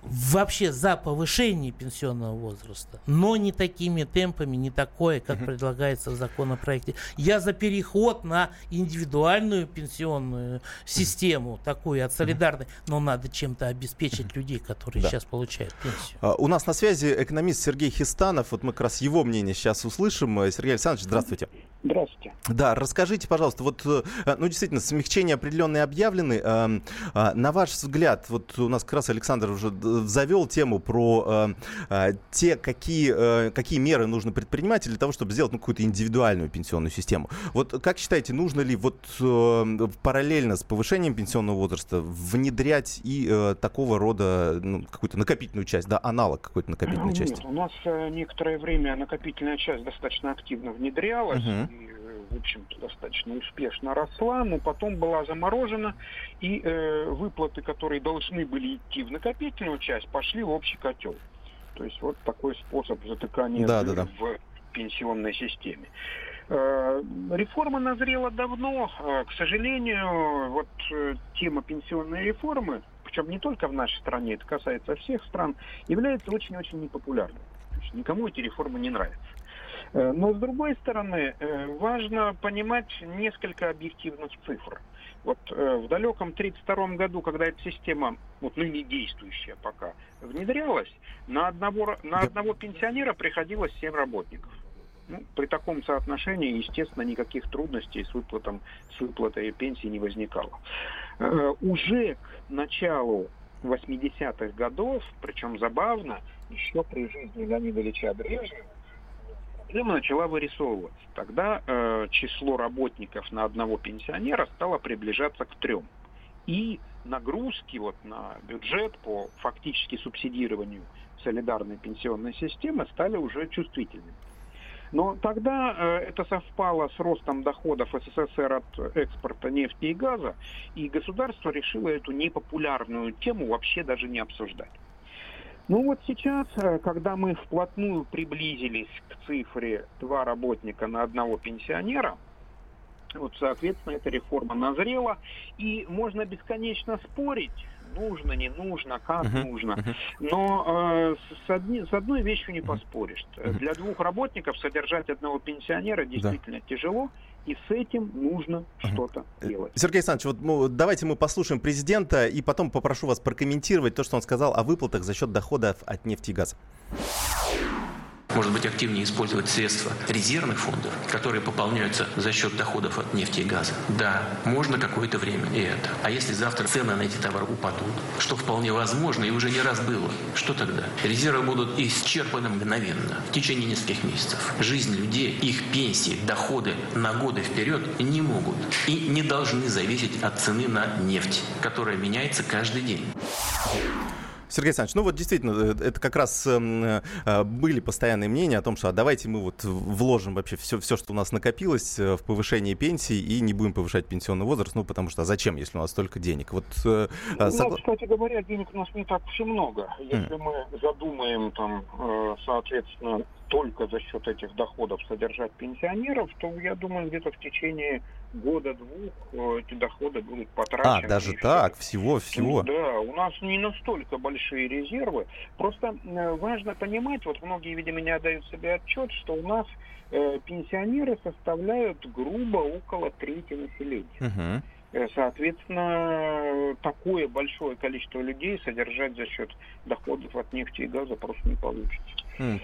вообще за повышение пенсионного возраста, но не такими темпами, не такое, как предлагается в законопроекте. Я за переход на индивидуальную пенсионную систему, такую от солидарной, но надо чем-то обеспечить людей, которые Да. сейчас получают пенсию. А, У нас на связи экономист Сергей Хистанов. Вот мы как раз его мнение сейчас услышим. Сергей Александрович, здравствуйте. Здравствуйте. Да, расскажите, пожалуйста, вот, э, ну, действительно, смягчения определенные объявлены. Эм, а, На ваш взгляд, вот у нас как раз Александр уже завел тему про э, э, те, какие, э, какие меры нужно предпринимать для того, чтобы сделать ну, какую-то индивидуальную пенсионную систему. Вот как считаете, нужно ли вот э, параллельно с повышением пенсионного возраста внедрять и э, такого рода ну, какую-то накопительную часть, да, аналог какой-то накопительной части? Нет, у нас э, некоторое время накопительная часть достаточно активно внедрялась Мгм. В общем-то, достаточно успешно росла, но потом была заморожена, и э, выплаты, которые должны были идти в накопительную часть, пошли в общий котел. То есть вот такой способ затыкания Да, да, да. в пенсионной системе. Э, Реформа назрела давно. Э, К сожалению, вот э, тема пенсионной реформы, причем не только в нашей стране, это касается всех стран, является очень-очень непопулярной. Никому эти реформы не нравятся. Э, Но, с другой стороны, э, важно понимать несколько объективных цифр. Вот э, в далеком 1932 году, когда эта система, вот ныне действующая пока, внедрялась, на одного, на одного пенсионера приходилось 7 работников. Ну, при таком соотношении, естественно, никаких трудностей с, выплатом, с выплатой пенсии не возникало. Э, Уже к началу 80-х годов, причем забавно, еще при жизни Леонида Ильича Брежнева, проблема начала вырисовываться. Тогда э, число работников на одного пенсионера стало приближаться к трем. И нагрузки вот на бюджет по фактически субсидированию солидарной пенсионной системы стали уже чувствительными. Но тогда э, это совпало с ростом доходов СССР от экспорта нефти и газа, и государство решило эту непопулярную тему вообще даже не обсуждать. Ну вот сейчас, э, когда мы вплотную приблизились к цифре два работника на одного пенсионера, вот, соответственно, эта реформа назрела, и можно бесконечно спорить, нужно, не нужно, как нужно. Но э, с, одни- с одной вещью не поспоришь. Для двух работников содержать одного пенсионера действительно тяжело, и с этим нужно что-то делать. Сергей Александрович, вот ну, давайте мы послушаем президента и потом попрошу вас прокомментировать то, что он сказал о выплатах за счет доходов от нефти и газа. Может быть, активнее использовать средства резервных фондов, которые пополняются за счет доходов от нефти и газа. Да, можно какое-то время и это. А если завтра цены на эти товары упадут, что вполне возможно и уже не раз было, что тогда? Резервы будут исчерпаны мгновенно, в течение нескольких месяцев. Жизнь людей, их пенсии, доходы на годы вперед не могут и не должны зависеть от цены на нефть, которая меняется каждый день. Сергей Александрович, ну вот действительно, э, это как раз эм, э, были постоянные мнения о том, что а давайте мы вот вложим вообще все, все, что у нас накопилось э, в повышение пенсий и не будем повышать пенсионный возраст, ну потому что а зачем, если у нас столько денег? Вот, э, Ну, согла- кстати говоря, денег у нас не так и много. Если мы задумаем там, соответственно, только за счет этих доходов содержать пенсионеров, то я думаю, где-то в течение года-двух э, эти доходы будут потрачены. А, даже так, всего, всего. Да, у нас не настолько большие резервы. Просто э, важно понимать, вот многие, видимо, не отдают себе отчет, что у нас э, пенсионеры составляют грубо около трети населения. Э, Соответственно, такое большое количество людей содержать за счет доходов от нефти и газа просто не получится.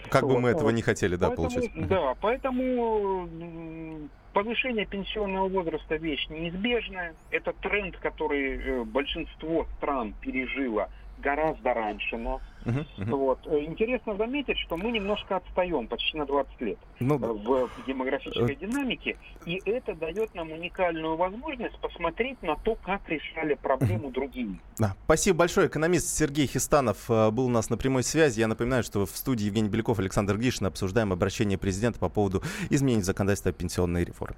Как бы мы этого не хотели, да, Поэтому-. Да, поэтому повышение пенсионного возраста вещь неизбежная. Это тренд, который э, большинство стран пережило гораздо раньше нас. Мгм, мгм. Вот. Э, Интересно заметить, что мы немножко отстаем, почти на 20 лет Ну, э, в демографической Э. динамике, и это дает нам уникальную возможность посмотреть на то, как решали проблему другие. Да. Спасибо большое. Экономист Сергей Хистанов был у нас на прямой связи. Я напоминаю, что в студии Евгений Беляков, Александр Гришин обсуждаем обращение президента по поводу изменений в законодательства о пенсионной реформе.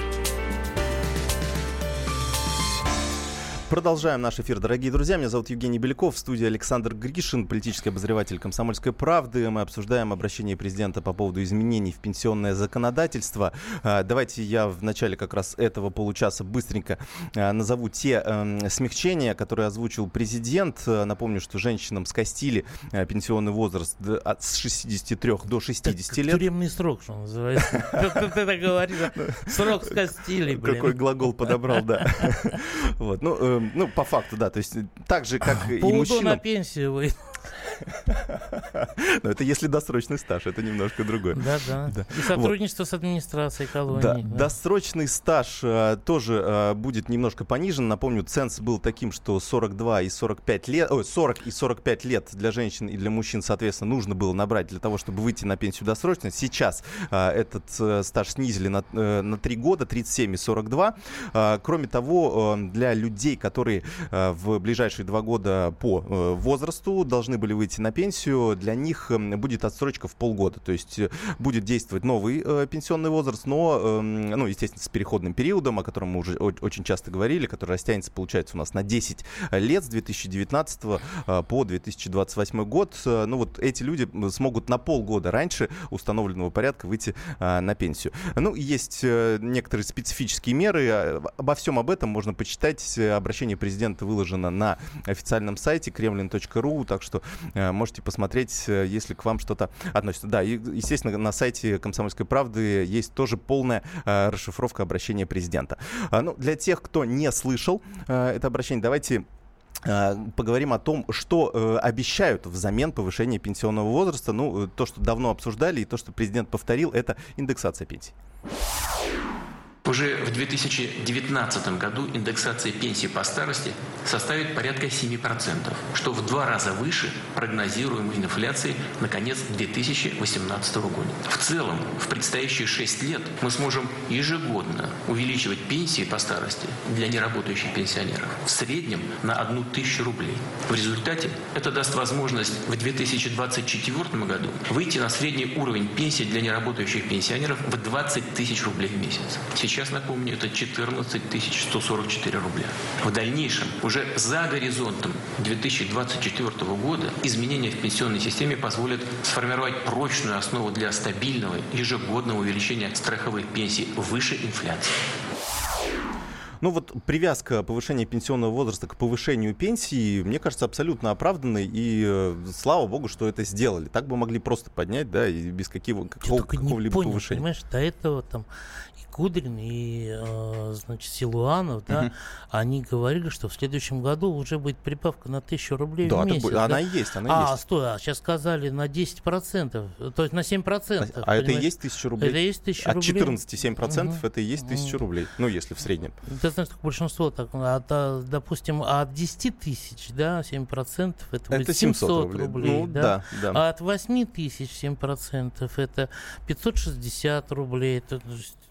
Продолжаем наш эфир, дорогие друзья. Меня зовут Евгений Беляков, в студии Александр Гришин, политический обозреватель «Комсомольской правды». Мы обсуждаем обращение президента по поводу изменений в пенсионное законодательство. А, давайте я в начале как раз этого получаса быстренько а, назову те эм, смягчения, которые озвучил президент. А, напомню, что женщинам скостили пенсионный возраст с 63 до 60 лет. Тюремный срок, что называется. Ты говоришь, <laughs> срок скостили, Какой глагол подобрал, да. <laughs> Вот, ну, ну, по факту, да. То есть так же, как <laughs> и мужчинам... на пенсию вы. <laughs> <laughs> Но это если досрочный стаж, это немножко другое. Да, да. И сотрудничество с администрацией колонии. Да. Досрочный стаж а, тоже а, будет немножко понижен. Напомню, ценз был таким, что 42 и 45 лет, ой, 40 и 45 лет для женщин и для мужчин, соответственно, нужно было набрать для того, чтобы выйти на пенсию досрочно. Сейчас а, этот а, стаж снизили на, а, на 3 года, 37 и 42. А, кроме того, а, для людей, которые а, в ближайшие два года по а, возрасту должны были выйти на пенсию, для них эм, будет отсрочка в полгода. То есть э, будет действовать новый э, пенсионный возраст, но, э, ну, естественно, с переходным периодом, о котором мы уже очень часто говорили, который растянется, получается, у нас на 10 лет с 2019 э, по 2028 год. Э, ну, вот эти люди смогут на полгода раньше установленного порядка выйти э, на пенсию. Ну, есть некоторые специфические меры. А, обо всем об этом можно почитать. Обращение президента выложено на официальном сайте kremlin.ru, так что можете посмотреть, э, если к вам что-то относится. Да, и, естественно, на сайте «Комсомольской правды» есть тоже полная э, расшифровка обращения президента. А, ну, для тех, кто не слышал это обращение, давайте поговорим о том, что э, обещают взамен повышения пенсионного возраста. Ну, то, что давно обсуждали, и то, что президент повторил, это индексация пенсий. Уже в 2019 году индексация пенсии по старости составит порядка 7%, что в два раза выше прогнозируемой инфляции на конец 2018 года. В целом, в предстоящие 6 лет мы сможем ежегодно увеличивать пенсии по старости для неработающих пенсионеров в среднем на одну тысячу рублей. В результате это даст возможность в 2024 году выйти на средний уровень пенсии для неработающих пенсионеров в 20 тысяч рублей в месяц. Сейчас, напомню, это 14 144 рубля. В дальнейшем, уже за горизонтом 2024 года, изменения в пенсионной системе позволят сформировать прочную основу для стабильного ежегодного увеличения страховых пенсий выше инфляции. Ну вот привязка повышения пенсионного возраста к повышению пенсии, мне кажется, абсолютно оправданной. И э, слава богу, что это сделали. Так бы могли просто поднять, да, и без какого, какого, какого-либо понял, повышения. Понимаешь, до этого там Кудрин и, э, значит, Силуанов, да, угу. они говорили, что в следующем году уже будет прибавка на тысячу рублей да, в месяц. Будет, да? она и есть, она а, есть. стой, а сейчас сказали на 10%, то есть на 7%. А, а это и есть тысяча рублей? Это и есть тысяча рублей. От 14,7% угу. это и есть тысяча рублей, ну, если в среднем. Ты знаешь, как большинство, так, от, а, допустим, от 10 тысяч, да, 7% это, будет это 700, 700 рублей, рублей ну, да? Да, да. А от 8 тысяч 7% это 560 рублей, это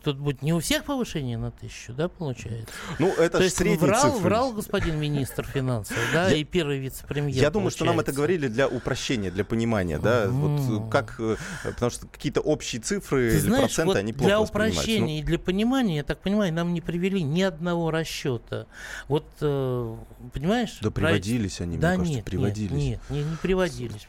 Тут будет не у всех повышение на тысячу, да, получается? Ну, это То есть средний врал, цифры. врал господин министр финансов, да, и первый вице-премьер. Я думаю, что нам это говорили для упрощения, для понимания, да, вот как, э, потому что какие-то общие цифры или проценты, они плохо Для упрощения и для понимания, я так понимаю, нам не привели ни одного расчета. Вот, э, понимаешь? Да приводились они, да, мне кажется, нет, приводились. Нет, нет, не, не приводились.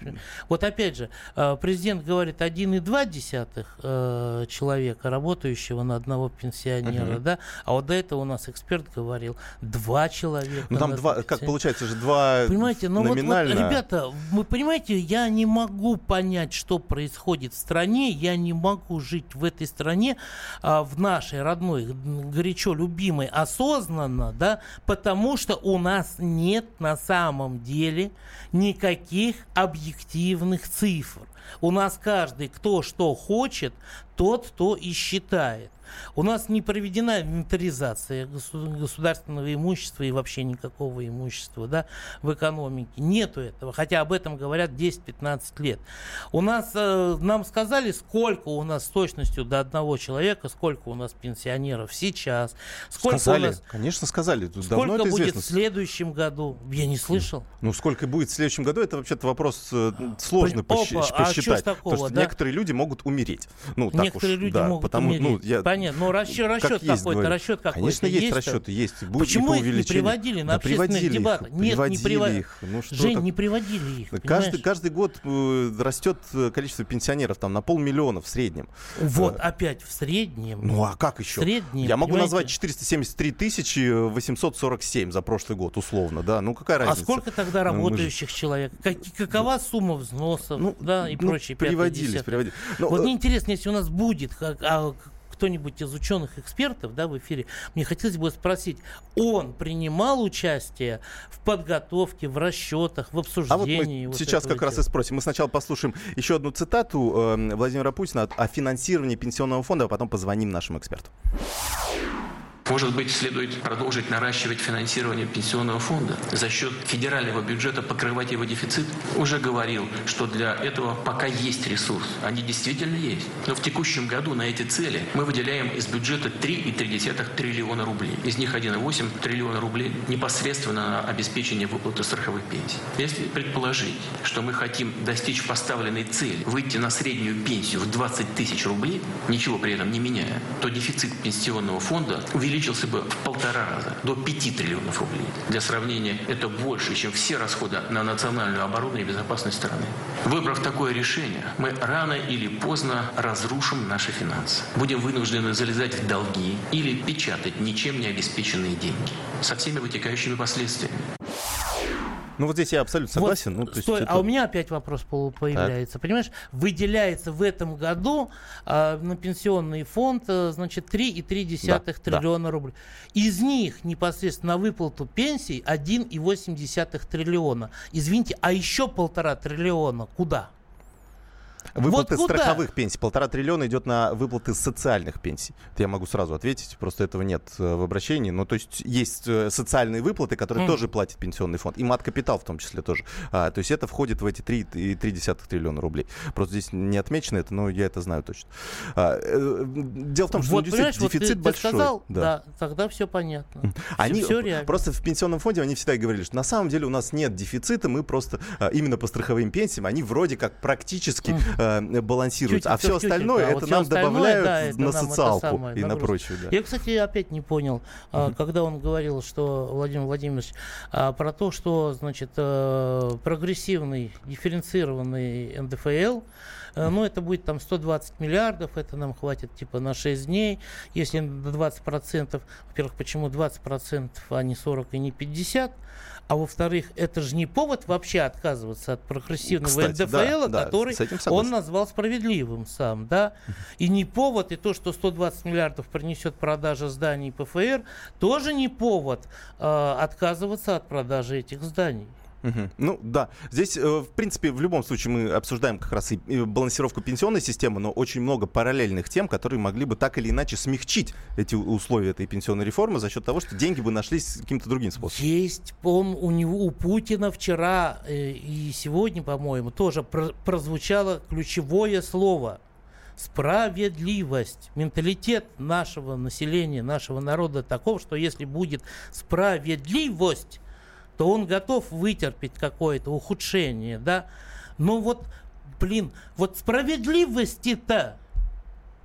Вот опять же, э, президент говорит, 1,2 человека, работающего на одного пенсионера, uh-huh. да, а вот до этого у нас эксперт говорил два человека. Ну там два, как получается же два Понимаете, ну номинально... вот, вот, ребята, вы понимаете, я не могу понять, что происходит в стране, я не могу жить в этой стране, а, в нашей родной, горячо любимой, осознанно, да, потому что у нас нет на самом деле никаких объективных цифр. У нас каждый, кто что хочет, тот, кто и считает. У нас не проведена инвентаризация государственного имущества и вообще никакого имущества да, в экономике. Нету этого, хотя об этом говорят 10-15 лет. У нас, э, нам сказали, сколько у нас с точностью до одного человека, сколько у нас пенсионеров сейчас. Сколько сказали, у нас, конечно сказали. Тут сколько давно это будет известно. в следующем году? Я не слышал. Ну, сколько будет в следующем году, это вообще-то вопрос э, сложно Опа, посчитать. А что такого, потому что да? некоторые люди могут умереть. Ну, так некоторые уж, люди да, могут потому, умереть. ну, я, Понятно, но расчет, расчет есть какой-то, расчет какой-то. Конечно, есть, там? расчеты, есть. Будет Почему по их не приводили на Да общественных приводили их, дебатах? Нет, не приводили их. Ну, что Жень, так- не приводили их, Каждый, понимаешь? каждый год э, растет э, количество пенсионеров там на полмиллиона в среднем. Вот, Э, опять в среднем. Ну а как еще? В среднем, Я могу понимаете? назвать 473 тысячи 847 за прошлый год, условно, да. Ну какая А разница? сколько тогда Ну, мы же- работающих человек? Как- какова сумма взносов, да, и ну, прочее? приводились, десятое? приводились. Ну, вот мне интересно, если у нас будет как- а, кто-нибудь из ученых-экспертов да, в эфире, мне хотелось бы спросить, он принимал участие в подготовке, в расчетах, в А вот обсуждении? мы вот сейчас как раз и спросим. Мы сначала послушаем еще одну цитату э, Владимира Путина о финансировании пенсионного фонда, а потом позвоним нашему эксперту. Может быть, следует продолжить наращивать финансирование пенсионного фонда за счет федерального бюджета, покрывать его дефицит? Уже говорил, что для этого пока есть ресурс. Они действительно есть. Но в текущем году на эти цели мы выделяем из бюджета 3,3 триллиона рублей. Из них 1,8 триллиона рублей непосредственно на обеспечение выплаты страховых пенсий. Если предположить, что мы хотим достичь поставленной цели, выйти на среднюю пенсию в 20 тысяч рублей, ничего при этом не меняя, то дефицит пенсионного фонда увеличился бы в полтора раза, до 5 триллионов рублей. Для сравнения, это больше, чем все расходы на национальную оборону и безопасность страны. Выбрав такое решение, мы рано или поздно разрушим наши финансы. Будем вынуждены залезать в долги или печатать ничем не обеспеченные деньги со всеми вытекающими последствиями. Ну вот здесь я абсолютно согласен. ну, то есть Стой, это- а у меня опять вопрос по- появляется. Понимаешь, выделяется в этом году а, на пенсионный фонд, а, значит, 3,3 Да, триллиона рублей. Из них непосредственно на выплату пенсий 1,8 триллиона. Извините, а еще полтора триллиона куда? Выплаты Вот куда? страховых пенсий. Полтора триллиона идет на выплаты социальных пенсий. Это я могу сразу ответить, просто этого нет э, в обращении. Ну, то есть есть э, социальные выплаты, которые Мгм. тоже платит пенсионный фонд. И мат-капитал в том числе тоже. А, то есть это входит в эти 3,3 триллиона рублей. Просто здесь не отмечено это, но я это знаю точно. А, э, дело в том, что вот, ну, действительно вот ты- дефицит ты, большой. сказал, да. тогда все понятно. Они все реально. просто в пенсионном фонде они всегда говорили, что на самом деле у нас нет дефицита, мы просто а, именно по страховым пенсиям они вроде как практически а, балансируются, а все остальное а это вот нам добавляют да, это на нам это социалку самое, и на прочее. Да. Я, кстати, опять не понял, а, когда он говорил, что Владимир Владимирович а, про то, что, значит, э, прогрессивный, дифференцированный НДФЛ, э, ну, это будет там 120 миллиардов, это нам хватит типа на 6 дней. Если на 20%, во-первых, почему 20%, а не 40 и не 50%, а во-вторых, это же не повод вообще отказываться от прогрессивного Кстати, да, НДФЛ, да, который этим он назвал справедливым сам, да. И не повод, и то, что 120 миллиардов принесет продажа зданий ПФР, тоже не повод э, отказываться от продажи этих зданий. Ну да, здесь, э, в принципе, в любом случае мы обсуждаем как раз и балансировку пенсионной системы, но очень много параллельных тем, которые могли бы так или иначе смягчить эти условия этой пенсионной реформы за счет того, что деньги бы нашлись каким-то другим способом. Есть, он, у него, у Путина вчера э, и сегодня, по-моему, тоже про- прозвучало ключевое слово справедливость. Менталитет нашего населения, нашего народа таков, что если будет справедливость, то он готов вытерпеть какое-то ухудшение, да. Но вот, блин, вот справедливости-то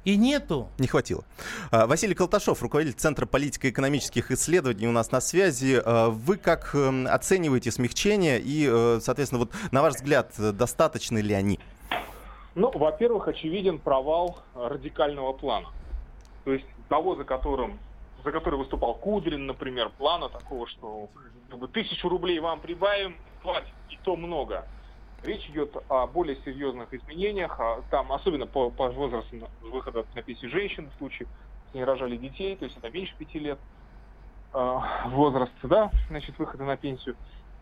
и нету. Не хватило. А, Василий Колташов, руководитель Центра политико-экономических исследований у нас на связи. А, Вы как эм, оцениваете смягчение и, э, соответственно, вот на ваш взгляд, достаточны ли они? Ну, во-первых, очевиден провал радикального плана. То есть того, за которым за который выступал Кудрин, например, плана такого, что как тысячу рублей вам прибавим, хватит, и то много. Речь идет о более серьезных изменениях, а там, особенно по, по возрасту выхода на пенсию женщин, в случае, если не рожали детей, то есть это меньше пяти лет э, возраст, да, значит, выхода на пенсию.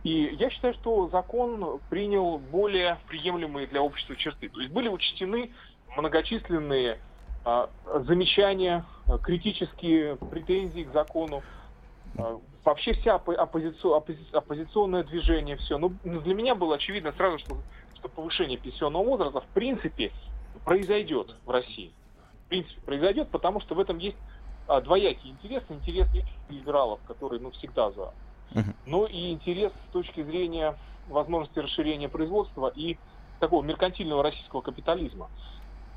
И я считаю, что закон принял более приемлемые для общества черты. То есть были учтены многочисленные а, замечания, а, критические претензии к закону. Вообще вся оппо- оппозици- оппози- оппозиционное движение, все. Ну, для меня было очевидно сразу, что, что повышение пенсионного возраста в принципе произойдет в России. В принципе произойдет, потому что в этом есть а, двоякий интерес. Интерес либералов, которые ну, всегда за но и интерес с точки зрения возможности расширения производства и такого меркантильного российского капитализма.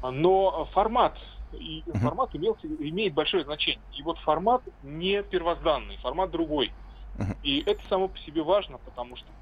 Но формат и формат имел, имеет большое значение. И вот формат не первозданный, формат другой. И это само по себе важно, потому что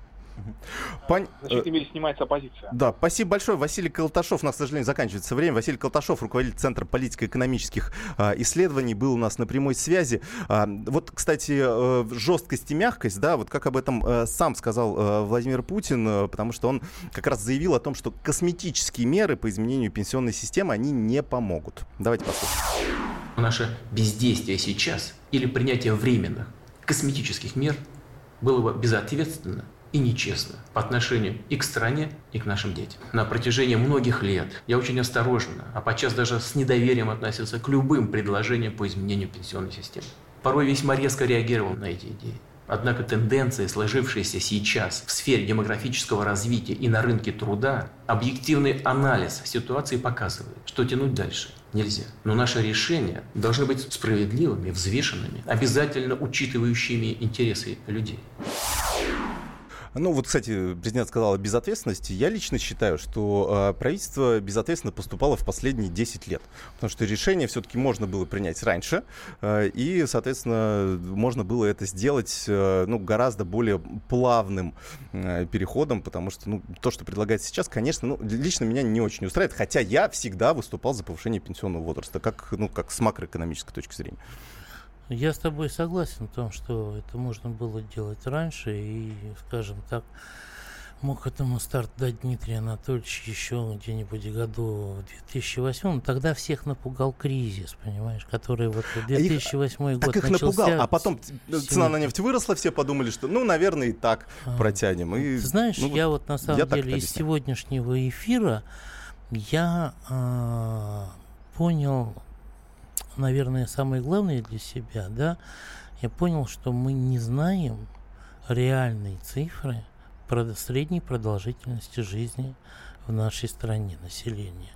Пон... В значительной мере снимается оппозиция. Да, спасибо большое. Василий Колташов, у нас, к сожалению, заканчивается время. Василий Колташов, руководитель Центра политико-экономических а, исследований, был у нас на прямой связи. А, вот, кстати, а, жесткость и мягкость, да, вот как об этом а, сам сказал а, Владимир Путин, а, потому что он как раз заявил о том, что косметические меры по изменению пенсионной системы, они не помогут. Давайте послушаем. Наше бездействие сейчас или принятие временных косметических мер было бы безответственно и нечестно по отношению и к стране, и к нашим детям. На протяжении многих лет я очень осторожно, а подчас даже с недоверием относился к любым предложениям по изменению пенсионной системы. Порой весьма резко реагировал на эти идеи. Однако тенденции, сложившиеся сейчас в сфере демографического развития и на рынке труда, объективный анализ ситуации показывает, что тянуть дальше нельзя. Но наши решения должны быть справедливыми, взвешенными, обязательно учитывающими интересы людей. Ну вот, кстати, президент сказал о безответственности. Я лично считаю, что э, правительство безответственно поступало в последние 10 лет. Потому что решение все-таки можно было принять раньше. Э, и, соответственно, можно было это сделать э, ну, гораздо более плавным переходом. Потому что ну, то, что предлагается сейчас, конечно, ну, лично меня не очень устраивает. Хотя я всегда выступал за повышение пенсионного возраста, как, ну, как с макроэкономической точки зрения. Я с тобой согласен в том, что это можно было делать раньше, и, скажем так, мог этому старт дать Дмитрий Анатольевич еще где-нибудь году в 2008. Тогда всех напугал кризис, понимаешь, который вот в 2008 а их, год Так их напугал, а потом цена на нефть выросла, все подумали, что, ну, наверное, и так а, протянем. И, знаешь, ну, я вот на самом деле из сегодняшнего эфира я э, понял наверное, самое главное для себя, да, я понял, что мы не знаем реальные цифры средней продолжительности жизни в нашей стране населения.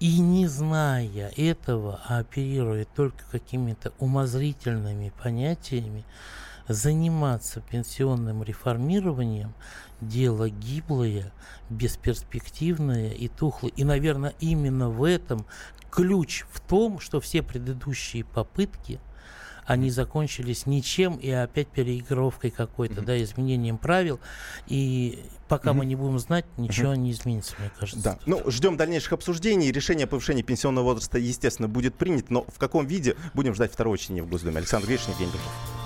И не зная этого, а оперируя только какими-то умозрительными понятиями, заниматься пенсионным реформированием – дело гиблое, бесперспективное и тухлое. И, наверное, именно в этом ключ в том, что все предыдущие попытки они закончились ничем и опять переигровкой какой-то, mm-hmm. да, изменением правил. И пока mm-hmm. мы не будем знать, ничего mm-hmm. не изменится, мне кажется. Да. Ну, ждем дальнейших обсуждений. Решение о повышении пенсионного возраста, естественно, будет принято, но в каком виде будем ждать второго чтения в Госдуме. Александр Гришин, Евгений Петров.